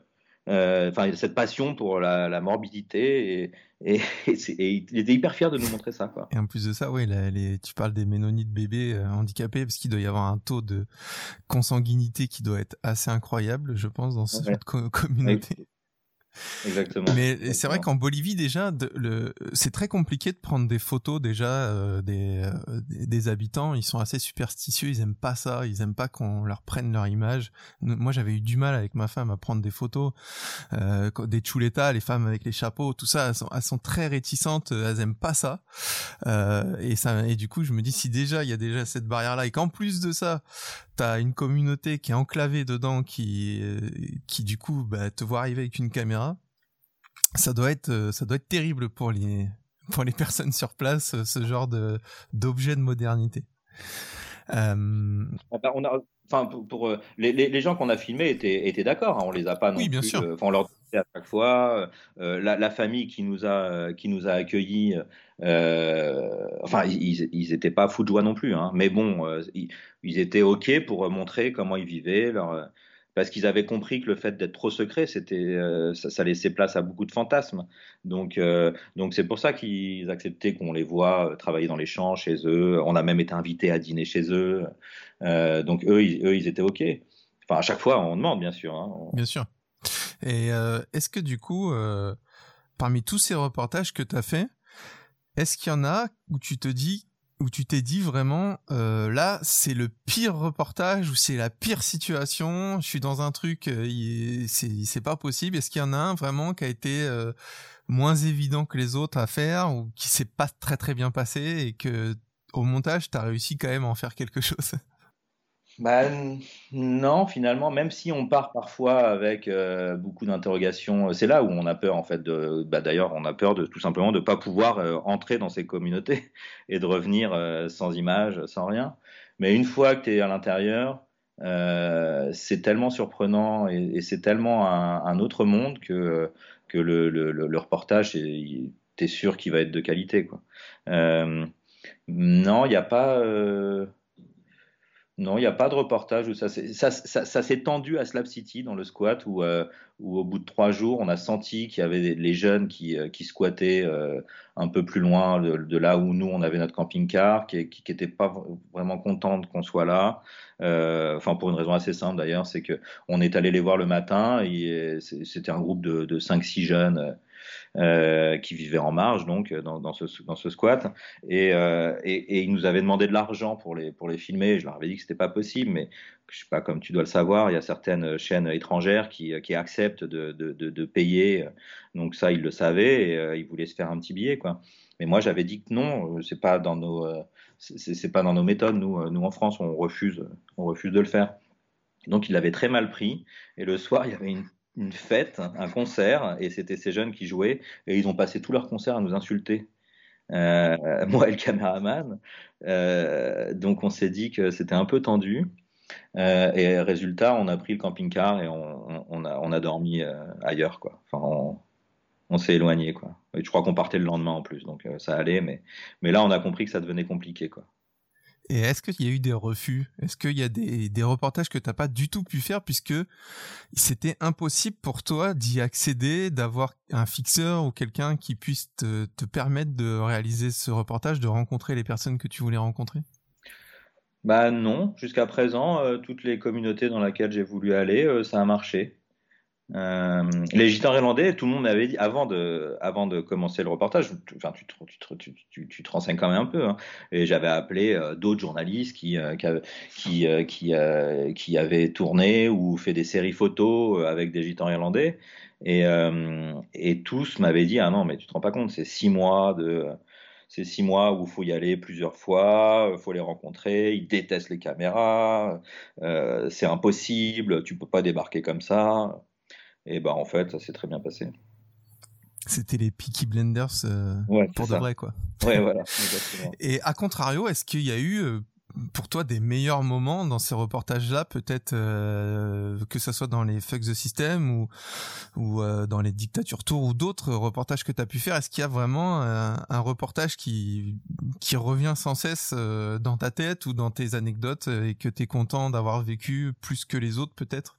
enfin, cette passion pour la, la morbidité et, et, et, il était hyper fier de nous montrer ça. Quoi. Et en plus de ça, oui, les, tu parles des ménonites bébés handicapés parce qu'il doit y avoir un taux de consanguinité qui doit être assez incroyable, je pense, dans cette communauté. Exactement. Mais c'est vrai qu'en Bolivie déjà, c'est très compliqué de prendre des photos déjà euh, des, euh, des habitants. Ils sont assez superstitieux, ils aiment pas ça, ils aiment pas qu'on leur prenne leur image. Moi, j'avais eu du mal avec ma femme à prendre des photos euh, des chuletas, les femmes avec les chapeaux, tout ça. Elles sont, elles sont très réticentes, elles aiment pas ça. Et ça, et du coup, je me dis si déjà il y a déjà cette barrière là et qu'en plus de ça, t'as une communauté qui est enclavée dedans, qui, qui du coup, bah, te voit arriver avec une caméra, ça doit être, euh, ça doit être terrible pour les, pour les personnes sur place, euh, ce genre de d'objet de modernité. Euh... Ah bah, on a, enfin pour, pour les, les, gens qu'on a filmés étaient, étaient d'accord, hein, on les a pas non oui, bien plus, sûr. on leur disait à chaque fois, euh, la, la, famille qui nous a qui nous a accueillis, enfin ils, ils étaient pas fous de joie non plus, hein, mais bon, ils, ils, étaient ok pour montrer comment ils vivaient leur parce qu'ils avaient compris que le fait d'être trop secret, c'était, euh, ça, laissait place à beaucoup de fantasmes. Donc, euh, donc c'est pour ça qu'ils acceptaient qu'on les voit euh, travailler dans les champs chez eux. On a même été invités à dîner chez eux. Donc eux ils, eux, ils étaient ok. Enfin, à chaque fois, on demande, bien sûr. Hein. Bien sûr. Et est-ce que du coup, parmi tous ces reportages que tu as fait, est-ce qu'il y en a où tu te dis où tu t'es dit vraiment euh, là c'est le pire reportage ou c'est la pire situation. Je suis dans un truc euh, c'est pas possible. Est-ce qu'il y en a un vraiment qui a été euh, moins évident que les autres à faire ou qui s'est pas très très bien passé et que au montage t'as réussi quand même à en faire quelque chose? Bah, non, finalement, même si on part parfois avec euh, beaucoup d'interrogations, c'est là où on a peur en fait. De, bah, d'ailleurs, on a peur de tout simplement de pas pouvoir euh, entrer dans ces communautés et de revenir euh, sans image, sans rien. Mais une fois que tu es à l'intérieur, c'est tellement surprenant et, c'est tellement un, autre monde que que le, le, le reportage, t'es sûr qu'il va être de qualité, quoi. non, il n'y a pas. Non, il n'y a pas de reportage où ça s'est ça, ça, tendu à Slab City dans le squat où, euh, où, au bout de trois jours on a senti qu'il y avait les jeunes qui, euh, qui squattaient euh, un peu plus loin de, là où nous on avait notre camping-car, qui n'étaient pas vraiment contents qu'on soit là. enfin pour une raison assez simple d'ailleurs, c'est que on est allé les voir le matin et c'était un groupe de, de 5-6 jeunes euh, qui vivaient en marge, donc dans, dans, ce, squat, et, euh, et, et, ils nous avaient demandé de l'argent pour les, filmer. Je leur avais dit que c'était pas possible, mais je sais pas, comme tu dois le savoir, il y a certaines chaînes étrangères qui, acceptent de, payer. Donc ça, ils le savaient et euh, ils voulaient se faire un petit billet, quoi. Mais moi, j'avais dit que non, c'est pas dans nos, pas dans nos méthodes. Nous, en France, on refuse, on refuse de le faire. Donc, il l'avait très mal pris. Et le soir, il y avait une une fête, un concert, et c'était ces jeunes qui jouaient, et ils ont passé tout leur concert à nous insulter. Euh, moi et le caméraman. Euh, donc on s'est dit que c'était un peu tendu. Euh, et résultat, on a pris le camping-car et on, a, dormi euh, ailleurs, quoi. Enfin, on, on s'est éloigné, quoi. Et je crois qu'on partait le lendemain en plus, donc ça allait, mais, mais là, on a compris que ça devenait compliqué, quoi. Et est-ce qu'il y a eu des refus? Est-ce qu'il y a des, reportages que tu n'as pas du tout pu faire puisque c'était impossible pour toi d'y accéder, d'avoir un fixeur ou quelqu'un qui puisse te, te, permettre de réaliser ce reportage, de rencontrer les personnes que tu voulais rencontrer? Bah non, jusqu'à présent, euh, toutes les communautés dans lesquelles j'ai voulu aller, euh, ça a marché. Euh, les gitans irlandais, tout le monde m'avait dit avant de, avant de commencer le reportage, enfin tu, tu, tu, tu, tu te renseignes quand même un peu, hein, et j'avais appelé euh, d'autres journalistes qui, euh, qui, euh, qui, qui, avaient tourné ou fait des séries photos avec des gitans irlandais, et, et tous m'avaient dit ah non mais tu te rends pas compte, c'est six mois de c'est six mois où il faut y aller plusieurs fois, il faut les rencontrer, ils détestent les caméras, c'est impossible, tu peux pas débarquer comme ça. Et bah en fait, ça s'est très bien passé. C'était les Peaky Blenders euh, pour de vrai, quoi. Ouais, voilà. Et à contrario, est-ce qu'il y a eu euh, pour toi des meilleurs moments dans ces reportages-là, peut-être euh, que ça soit dans les Fuck the System ou ou dans les Dictatures Tour ou d'autres reportages que tu as pu faire? Est-ce qu'il y a vraiment un, reportage qui qui revient sans cesse dans ta tête ou dans tes anecdotes et que tu es content d'avoir vécu plus que les autres peut-être?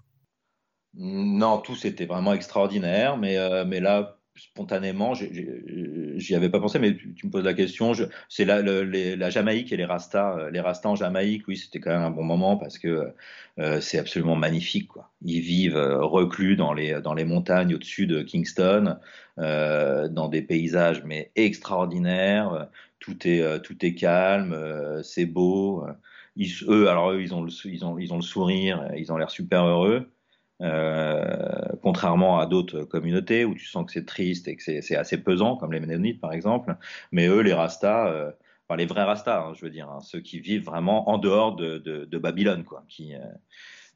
Non, tout c'était vraiment extraordinaire, mais, euh, mais là, spontanément, j'y avais pas pensé, mais tu, me poses la question. C'est la, la, Jamaïque et les Rastas. Euh, les Rastas en Jamaïque, oui, c'était quand même un bon moment parce que euh, c'est absolument magnifique. Quoi. Ils vivent reclus dans les, dans les montagnes au-dessus de Kingston, dans des paysages mais extraordinaires. Tout est, tout est calme, c'est beau. Ils, eux, alors eux, ils ont, ils, ont, ils ont le sourire, ils ont l'air super heureux. Euh, contrairement à d'autres communautés où tu sens que c'est triste et que c'est assez pesant, comme les Ménonites par exemple. Mais eux, les Rastas, euh, enfin les vrais Rastas, hein, je veux dire, hein, ceux qui vivent vraiment en dehors de, de, de Babylone, quoi, qui euh,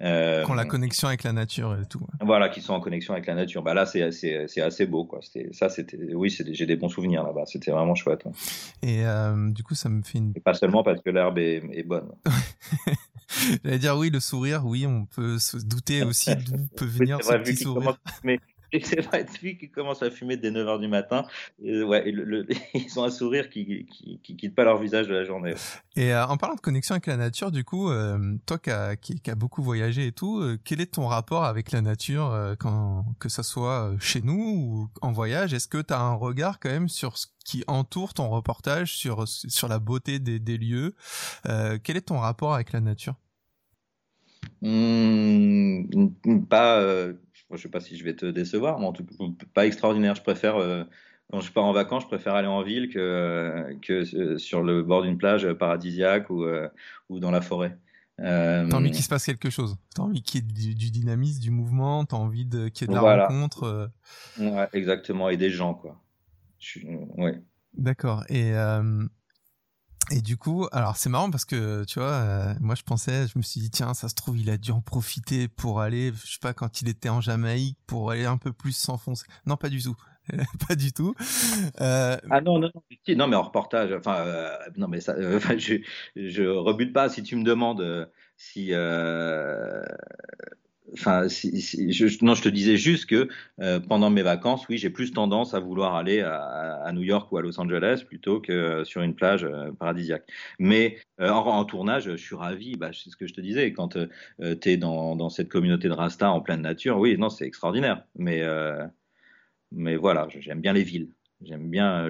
euh, qui ont la connexion avec la nature et tout. Voilà, qui sont en connexion avec la nature. Bah là, c'est assez, c'est assez beau, quoi. C'était, ça, c'était, oui, j'ai des bons souvenirs là-bas. C'était vraiment chouette. Et euh, du coup, ça me fait une. Et pas seulement parce que l'herbe est, est bonne. J'allais dire oui, le sourire, oui, on peut se douter aussi d'où peut venir ce petit sourire. mais c'est vrai, depuis qu'ils commencent à fumer dès 9h du matin, ouais, ils ont un sourire qui, qui, qui, quitte pas leur visage de la journée. Et euh, en parlant de connexion avec la nature, du coup, euh, toi qui as qui, a beaucoup voyagé et tout, euh, quel est ton rapport avec la nature, quand, que ça soit chez nous ou en voyage? Est-ce que tu as un regard quand même sur ce qui entoure ton reportage, sur, sur la beauté des, des lieux? Quel est ton rapport avec la nature? Mmh, Pas je sais pas si je vais te décevoir, mais en tout cas, pas extraordinaire. Je préfère, euh, quand je pars en vacances, je préfère aller en ville que, que euh, sur le bord d'une plage paradisiaque ou, euh, ou dans la forêt. Euh, t'as envie qu'il se passe quelque chose. T'as envie qu'il y ait du, dynamisme, du mouvement. T'as envie qu'il y ait de la rencontre. Ouais, exactement. Et des gens, quoi. Je, ouais. D'accord. Et Et du coup, alors c'est marrant parce que tu vois, euh, moi je pensais, je me suis dit tiens, ça se trouve il a dû en profiter pour aller, je sais pas quand il était en Jamaïque pour aller un peu plus s'enfoncer. Non, pas du tout. pas du tout. Euh... Ah non, non, non, non, mais en reportage, enfin, euh, non, mais ça, euh, je, je rebute pas si tu me demandes euh, si, Je, non, je te disais juste que euh, pendant mes vacances, oui, j'ai plus tendance à vouloir aller à, New York ou à Los Angeles plutôt que sur une plage euh, paradisiaque. Mais euh, en, tournage, je suis ravi. Bah, c'est ce que je te disais. Quand euh, tu es dans, cette communauté de Rasta en pleine nature, oui, non, c'est extraordinaire. Mais, euh, mais voilà, j'aime bien les villes. J'aime bien.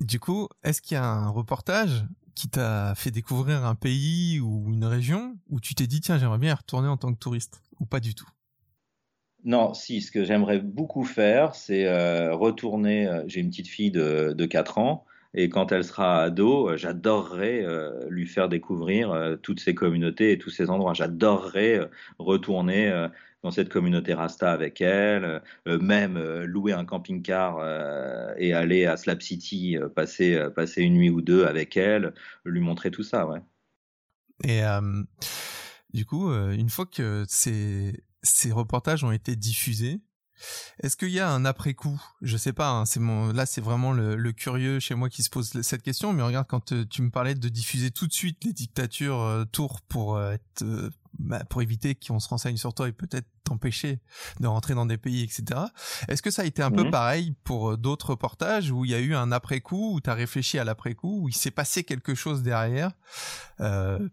Du coup, est-ce qu'il y a un reportage qui t'a fait découvrir un pays ou une région où tu t'es dit tiens j'aimerais bien y retourner en tant que touriste ou pas du tout? Non, si, ce que j'aimerais beaucoup faire, c'est euh, retourner. Euh, j'ai une petite fille de, de 4 ans. Et quand elle sera ado, euh, j'adorerais lui faire découvrir toutes ces communautés et tous ces endroits. J'adorerais retourner dans cette communauté Rasta avec elle, même louer un camping-car et aller à Slap City, passer, passer une nuit ou deux avec elle, lui montrer tout ça, ouais. Et du coup, une fois que ces, ces reportages ont été diffusés, est-ce qu'il y a un après-coup? Je sais pas. Hein, c'est mon là, c'est vraiment le, curieux chez moi qui se pose cette question. Mais regarde, quand euh, tu me parlais de diffuser tout de suite les dictatures euh, tours pour euh, être euh, bah, pour éviter qu'on se renseigne sur toi et peut-être t'empêcher de rentrer dans des pays, etc. Est-ce que ça a été un mmh. peu pareil pour euh, d'autres reportages où il y a eu un après-coup, où tu as réfléchi à l'après-coup, où il s'est passé quelque chose derrière euh,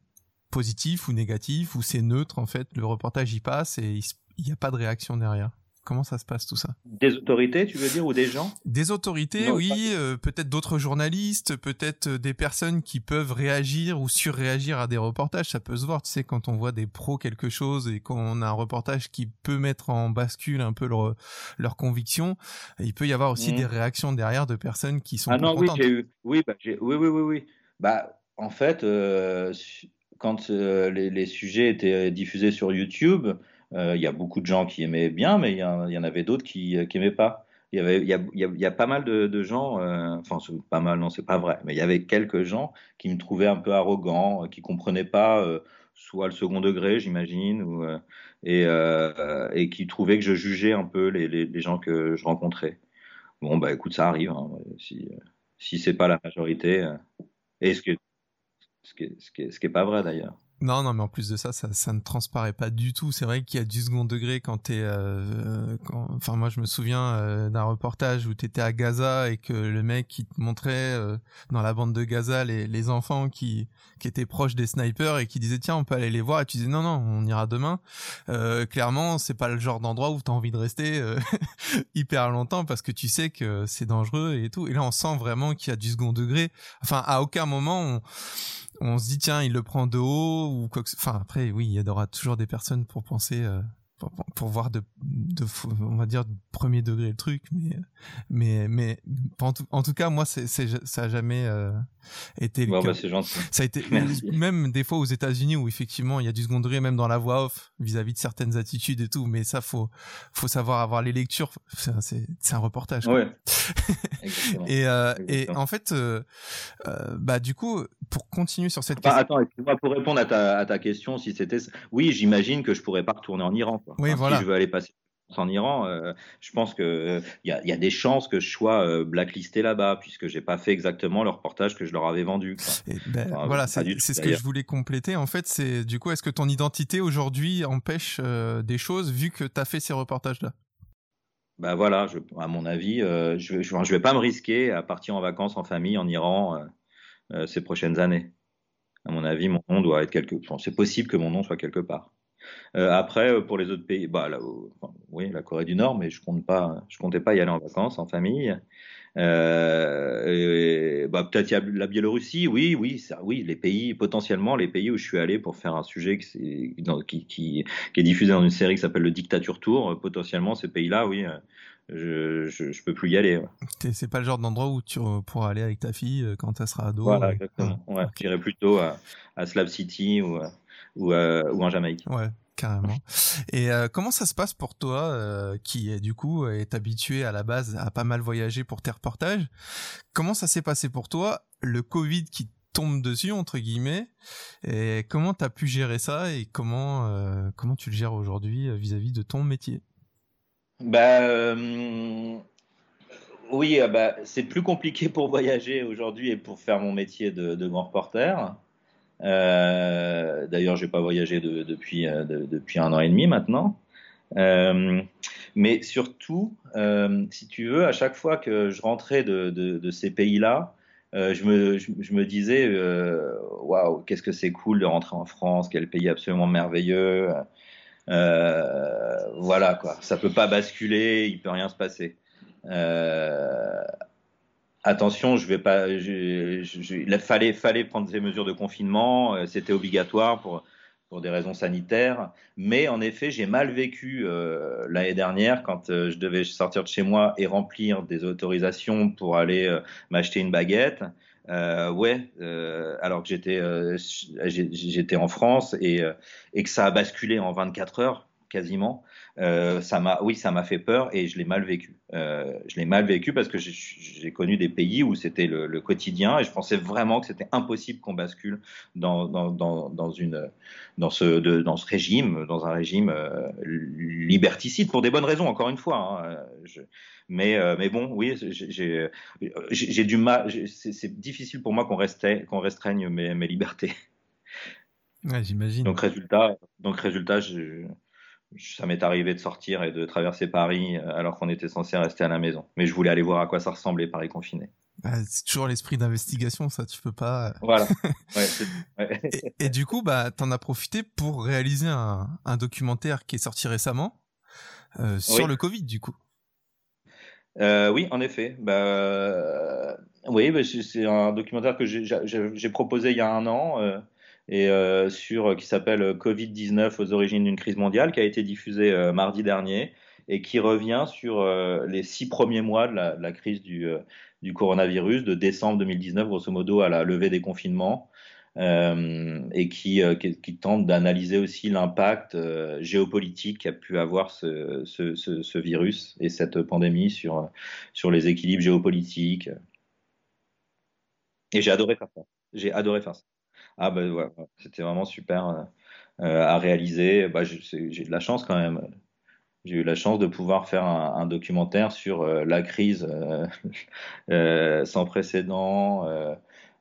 positif ou négatif, ou c'est neutre en fait, le reportage y passe et il n'y a pas de réaction derrière? Comment ça se passe tout ça? Des autorités, tu veux dire, ou des gens? Des autorités, non, oui, euh, peut-être d'autres journalistes, peut-être euh, des personnes qui peuvent réagir ou surréagir à des reportages. Ça peut se voir, tu sais, quand on voit des pros quelque chose et qu'on a un reportage qui peut mettre en bascule un peu leur, leur conviction, il peut y avoir aussi mmh. des réactions derrière de personnes qui sont ah non, oui, j'ai eu, oui, bah, oui, oui, oui, oui. Bah, en fait, euh, quand euh, les, les, sujets étaient diffusés sur YouTube, il euh, y a beaucoup de gens qui aimaient bien, mais il y, en avait d'autres qui, qui aimaient pas. Il y avait, il a, il pas mal de, gens, euh, enfin pas mal, non, c'est pas vrai, mais il y avait quelques gens qui me trouvaient un peu arrogant, qui comprenaient pas euh, soit le second degré, j'imagine, euh, et, euh, qui trouvaient que je jugeais un peu les, gens que je rencontrais. Bon, bah écoute, ça arrive. Hein, si si c'est pas la majorité, et ce qui ce ce pas vrai d'ailleurs. Non, non, mais en plus de ça, ça, ne transparaît pas du tout. C'est vrai qu'il y a du second degré quand t'es, euh, quand... enfin moi je me souviens euh, d'un reportage où t'étais à Gaza et que le mec qui te montrait euh, dans la bande de Gaza les, enfants qui qui étaient proches des snipers et qui disaient tiens on peut aller les voir et tu disais non non on ira demain. Euh, clairement c'est pas le genre d'endroit où t'as envie de rester hyper longtemps parce que tu sais que c'est dangereux et tout. Et là on sent vraiment qu'il y a du second degré. Enfin à aucun moment on on se dit tiens il le prend de haut ou quoi que enfin après oui il y aura toujours des personnes pour penser euh, pour, voir de, on va dire premier degré le truc mais mais mais en tout, en tout cas moi c'est ça a jamais euh, bon, bah, gentil. ça a été Merci. même des fois aux États-Unis où effectivement il y a du second degré même dans la voix off vis-à-vis -vis de certaines attitudes et tout mais ça faut faut savoir avoir les lectures. C'est un reportage ouais. et euh, et en fait euh, euh, bah du coup pour continuer sur cette enfin, question attends pour répondre à ta à ta question si c'était oui j'imagine que je pourrais pas retourner en Iran quoi. oui enfin, voilà. si je veux aller passer en Iran, euh, je pense que il euh, y, y, a des chances que je sois euh, blacklisté là-bas puisque j'ai pas fait exactement le reportage que je leur avais vendu. Ben, enfin, voilà, c'est ce que je voulais compléter. En fait, c'est du coup, est-ce que ton identité aujourd'hui empêche des choses vu que tu as fait ces reportages-là? Bah voilà, je, à mon avis, je, je, je, vais pas me risquer à partir en vacances en famille en Iran ces prochaines années. À mon avis, mon nom doit être quelque. Enfin, c'est possible que mon nom soit quelque part. Euh, après, euh, pour les autres pays, bah, là, oui, la Corée du Nord, mais je compte pas, je comptais pas y aller en vacances en famille. Euh, bah, peut-être la Biélorussie, oui, oui, oui, les pays potentiellement les pays où je suis allé pour faire un sujet qui, qui est diffusé dans une série qui s'appelle le Dictature Tour. Potentiellement ces pays-là, oui, je, je, je, peux plus y aller. Ouais. C'est pas le genre d'endroit où tu pourras aller avec ta fille quand elle sera ado. Voilà, exactement. Ouais, okay. J'irai plutôt à, à Slab City ou ou, euh, ou en Jamaïque. Ouais carrément. Et euh, comment ça se passe pour toi, euh, qui du coup est habitué à la base à pas mal voyager pour tes reportages? Comment ça s'est passé pour toi Le Covid qui tombe dessus entre guillemets? Et comment tu as pu gérer ça et comment comment tu le gères aujourd'hui vis-à-vis de ton métier? Bah oui, bah, c'est plus compliqué pour voyager aujourd'hui et pour faire mon métier de, grand reporter. Euh, D'ailleurs, j'ai pas voyagé de, depuis, un an et demi maintenant. Euh, mais surtout, euh, si tu veux, à chaque fois que je rentrais de, ces pays-là, euh, je, me, disais, euh, waouh, qu'est-ce que c'est cool de rentrer en France, quel pays absolument merveilleux. Euh, voilà quoi, ça peut pas basculer, il peut rien se passer. attention, je vais pas, il fallait, fallait prendre des mesures de confinement, c'était obligatoire pour pour des raisons sanitaires. Mais en effet, j'ai mal vécu euh, l'année dernière quand euh, je devais sortir de chez moi et remplir des autorisations pour aller euh, m'acheter une baguette. Euh, ouais, alors que j'étais j'étais en France et, et que ça a basculé en 24 heures quasiment. Euh, ça m'a, oui, ça m'a fait peur et je l'ai mal vécu. Euh, je l'ai mal vécu parce que j'ai connu des pays où c'était le, le, quotidien et je pensais vraiment que c'était impossible qu'on bascule dans, dans, dans, dans, une, dans, ce, de, dans ce régime, dans un régime euh, liberticide pour des bonnes raisons, encore une fois. Hein. Je, mais, mais bon, oui, j'ai du mal. C'est difficile pour moi qu'on qu'on restreigne mes, mes libertés. Ouais, j'imagine. Donc résultat, donc résultat, je, ça m'est arrivé de sortir et de traverser Paris euh, alors qu'on était censé rester à la maison. Mais je voulais aller voir à quoi ça ressemblait Paris confiné. Bah, c'est toujours l'esprit d'investigation, ça, tu peux pas. Euh. Voilà. Ouais, ouais. et, et, du coup, bah, t'en as profité pour réaliser un, un, documentaire qui est sorti récemment euh, sur le Covid, du coup. Euh, oui, en effet. Bah, oui, bah, c'est un documentaire que j'ai proposé il y a un an. Euh, et euh, sur qui s'appelle Covid-19 aux origines d'une crise mondiale, qui a été diffusé euh, mardi dernier et qui revient sur euh, les six premiers mois de la, crise du, coronavirus, de décembre 2019 grosso modo à la levée des confinements. Euh, et qui, tente d'analyser aussi l'impact euh, géopolitique qu'a pu avoir ce, virus et cette pandémie sur, sur les équilibres géopolitiques. Et j'ai adoré faire ça. J'ai adoré faire ça. Ah ben ouais, c'était vraiment super euh, euh, à réaliser. Bah, j'ai de la chance quand même. J'ai eu la chance de pouvoir faire un, un documentaire sur euh, la crise euh, sans précédent.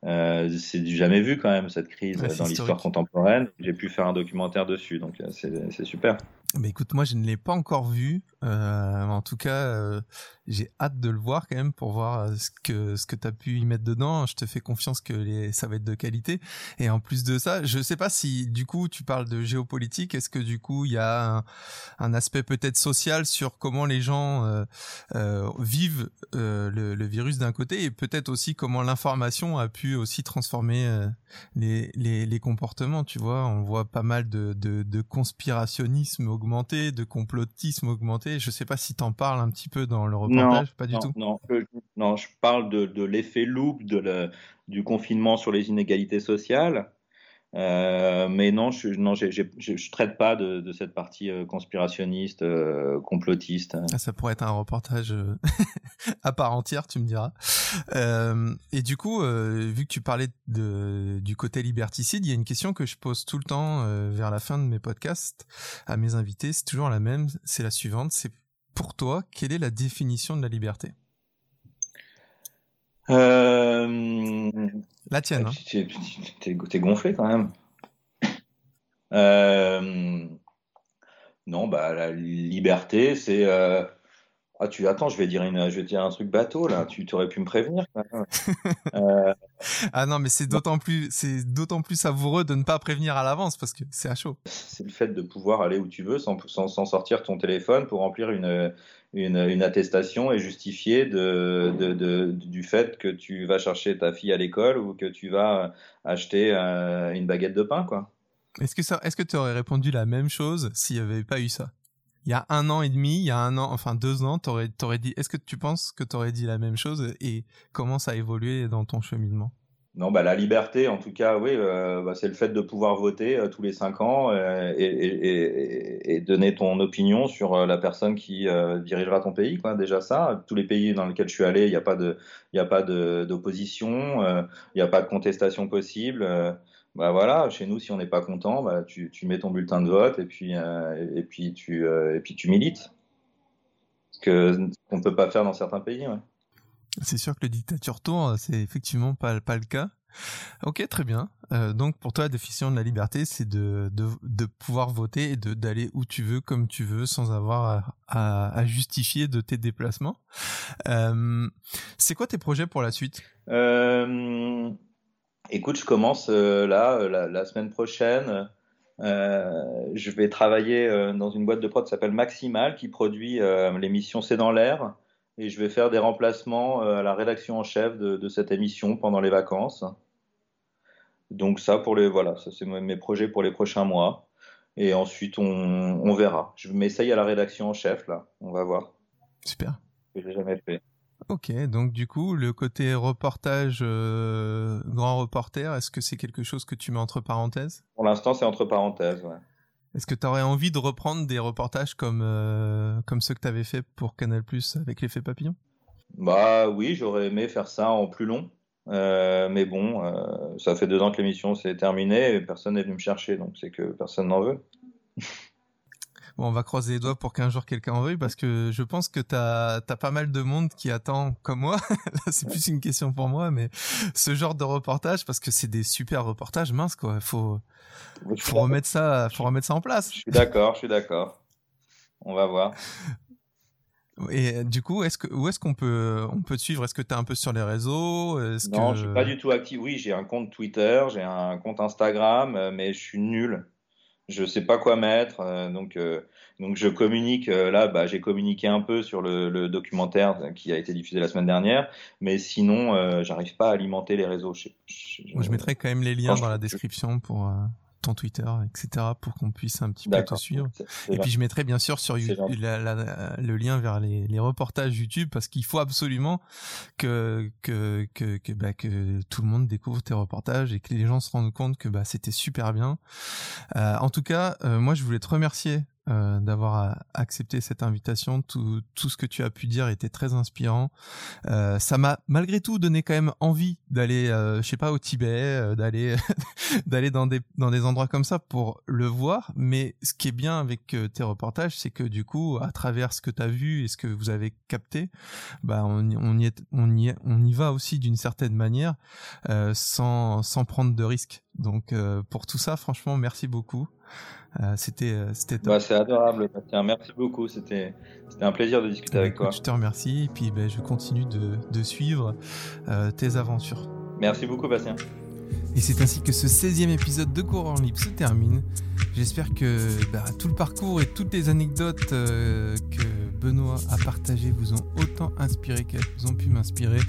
c'est du jamais vu quand même cette crise ouais, dans l'histoire contemporaine. J'ai pu faire un documentaire dessus, donc c'est super. Mais écoute, moi je ne l'ai pas encore vu. Euh, en tout cas, euh, j'ai hâte de le voir quand même pour voir euh, ce que ce que t'as pu y mettre dedans. Je te fais confiance que les, ça va être de qualité. Et en plus de ça, je sais pas si du coup tu parles de géopolitique. Est-ce que du coup il y a un, un aspect peut-être social sur comment les gens euh, euh vivent le, le, virus d'un côté et peut-être aussi comment l'information a pu aussi transformer les, les, les comportements. Tu vois, on voit pas mal de, de, de conspirationnisme augmenté, de complotisme augmenté. Je sais pas si tu en parles un petit peu dans le reportage, non, pas du non, tout. Non, je, non, je parle de, de l'effet loupe de le, du confinement sur les inégalités sociales. Euh, mais non, je je, traite pas de, de cette partie euh, conspirationniste, euh, complotiste. Ah, ça pourrait être un reportage euh, à part entière, tu me diras. Euh, et du coup, vu que tu parlais de, du côté liberticide, il y a une question que je pose tout le temps vers la fin de mes podcasts à mes invités. C'est toujours la même. C'est la suivante. C'est pour toi, quelle est la définition de la liberté? Euh... La tienne. Hein. T'es gonflé quand même. Euh... Non, bah la liberté, c'est. Euh... Ah, tu attends, je vais dire une, je vais dire un truc bateau là. Tu aurais pu me prévenir. Quand même. euh... Ah non, mais c'est d'autant plus, c'est d'autant plus savoureux de ne pas prévenir à l'avance parce que c'est à chaud. C'est le fait de pouvoir aller où tu veux sans, sans, sans sortir ton téléphone pour remplir une, une, une attestation et justifier de, de, de, du fait que tu vas chercher ta fille à l'école ou que tu vas acheter euh, une baguette de pain, quoi. Est-ce que ça, est-ce que tu aurais répondu la même chose s'il n'y avait pas eu ça? Il y a un an et demi, il y a un an, enfin deux ans, t'aurais, t'aurais dit. Est-ce que tu penses que tu aurais dit la même chose et comment ça a évolué dans ton cheminement? Non, bah, la liberté, en tout cas, oui, euh, bah, c'est le fait de pouvoir voter euh, tous les cinq ans euh, et, et, et, donner ton opinion sur la personne qui dirigera ton pays. Quoi. Déjà ça, tous les pays dans lesquels je suis allé, il n'y a pas de, il a pas d'opposition, il n'y a pas de contestation possible. bah voilà, chez nous, si on n'est pas content, bah, tu, tu, mets ton bulletin de vote et puis, et puis tu, et puis tu milites. Ce qu'on ne peut pas faire dans certains pays. Ouais. C'est sûr que le dictature tourne, c'est effectivement pas, pas le cas. Ok, très bien. Euh, donc pour toi, la définition de la liberté, c'est de, de, de, pouvoir voter et d'aller où tu veux, comme tu veux, sans avoir à, à, justifier de tes déplacements. Euh, c'est quoi tes projets pour la suite? Euh, Écoute, je commence là, la, la, semaine prochaine. je vais travailler dans une boîte de prod qui s'appelle Maximal, qui produit l'émission C'est dans l'air et je vais faire des remplacements euh, à la rédaction en chef de, cette émission pendant les vacances. Donc ça pour les voilà, ça c'est mes projets pour les prochains mois. Et ensuite on, verra. Je m'essaye à la rédaction en chef là, on va voir. Super. Que j'ai jamais fait. Ok, donc du coup le côté reportage euh, grand reporter, est-ce que c'est quelque chose que tu mets entre parenthèses? Pour l'instant c'est entre parenthèses. Ouais. Est-ce que tu aurais envie de reprendre des reportages comme, euh, comme ceux que tu avais fait pour Canal Plus avec l'effet papillon? Bah oui, j'aurais aimé faire ça en plus long. Euh, mais bon, euh, ça fait deux ans que l'émission s'est terminée et personne n'est venu me chercher, donc c'est que personne n'en veut. Bon, on va croiser les doigts pour qu'un jour quelqu'un en veuille parce que je pense que t'as as pas mal de monde qui attend comme moi. c'est plus une question pour moi, mais ce genre de reportage parce que c'est des super reportages minces quoi. Faut faut remettre ça, faut remettre ça en place. Je suis d'accord, je suis d'accord. On va voir. Et du coup, est-ce que où est-ce qu'on peut on peut te suivre? Est-ce que tu es un peu sur les réseaux? Non, je suis pas du tout actif. Oui, j'ai un compte Twitter, j'ai un compte Instagram, euh, mais je suis nul je sais pas quoi mettre, euh, donc euh, donc je communique. Euh, là, bah, j'ai communiqué un peu sur le, documentaire qui a été diffusé la semaine dernière, mais sinon, j'arrive pas à alimenter les réseaux. Je, je, mettrai quand même les liens dans la description pour ton Twitter, etc., pour qu'on puisse un petit peu te suivre. Et puis je mettrai bien sûr sur YouTube le lien vers les, les reportages YouTube parce qu'il faut absolument que que que que, bah, que tout le monde découvre tes reportages et que les gens se rendent compte que bah, c'était super bien. Euh, en tout cas, euh, moi je voulais te remercier euh, d'avoir euh, accepté cette invitation. Tout, tout ce que tu as pu dire était très inspirant. Euh, ça m'a malgré tout donné quand même envie d'aller, euh, je sais pas, au Tibet, euh, d'aller d'aller dans des dans des endroits comme ça pour le voir. Mais ce qui est bien avec tes reportages, c'est que du coup, à travers ce que tu as vu et ce que vous avez capté, bah on, on y est, on y est, on y va aussi d'une certaine manière, sans sans prendre de risques. Donc pour tout ça, franchement, merci beaucoup. Euh, c'était euh, c'était bah, c'est adorable Bastien. Merci beaucoup. C'était c'était un plaisir de discuter avec toi. Je te remercie. Et puis ben, je continue de, de suivre euh, tes aventures. Merci beaucoup Bastien. Et c'est ainsi que ce 16e épisode de Courant Libre se termine. J'espère que bah, tout le parcours et toutes les anecdotes que Benoît a partagées vous ont autant inspiré qu'elles ont pu m'inspirer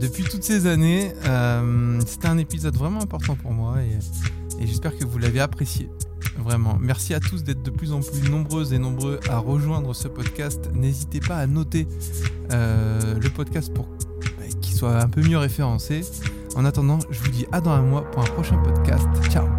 depuis toutes ces années. C'était un épisode vraiment important pour moi et, et j'espère que vous l'avez apprécié. Vraiment. Merci à tous d'être de plus en plus nombreuses et nombreux à rejoindre ce podcast. N'hésitez pas à noter euh, le podcast pour bah, qu'il soit un peu mieux référencé. En attendant, je vous dis à dans un mois pour un prochain podcast. Ciao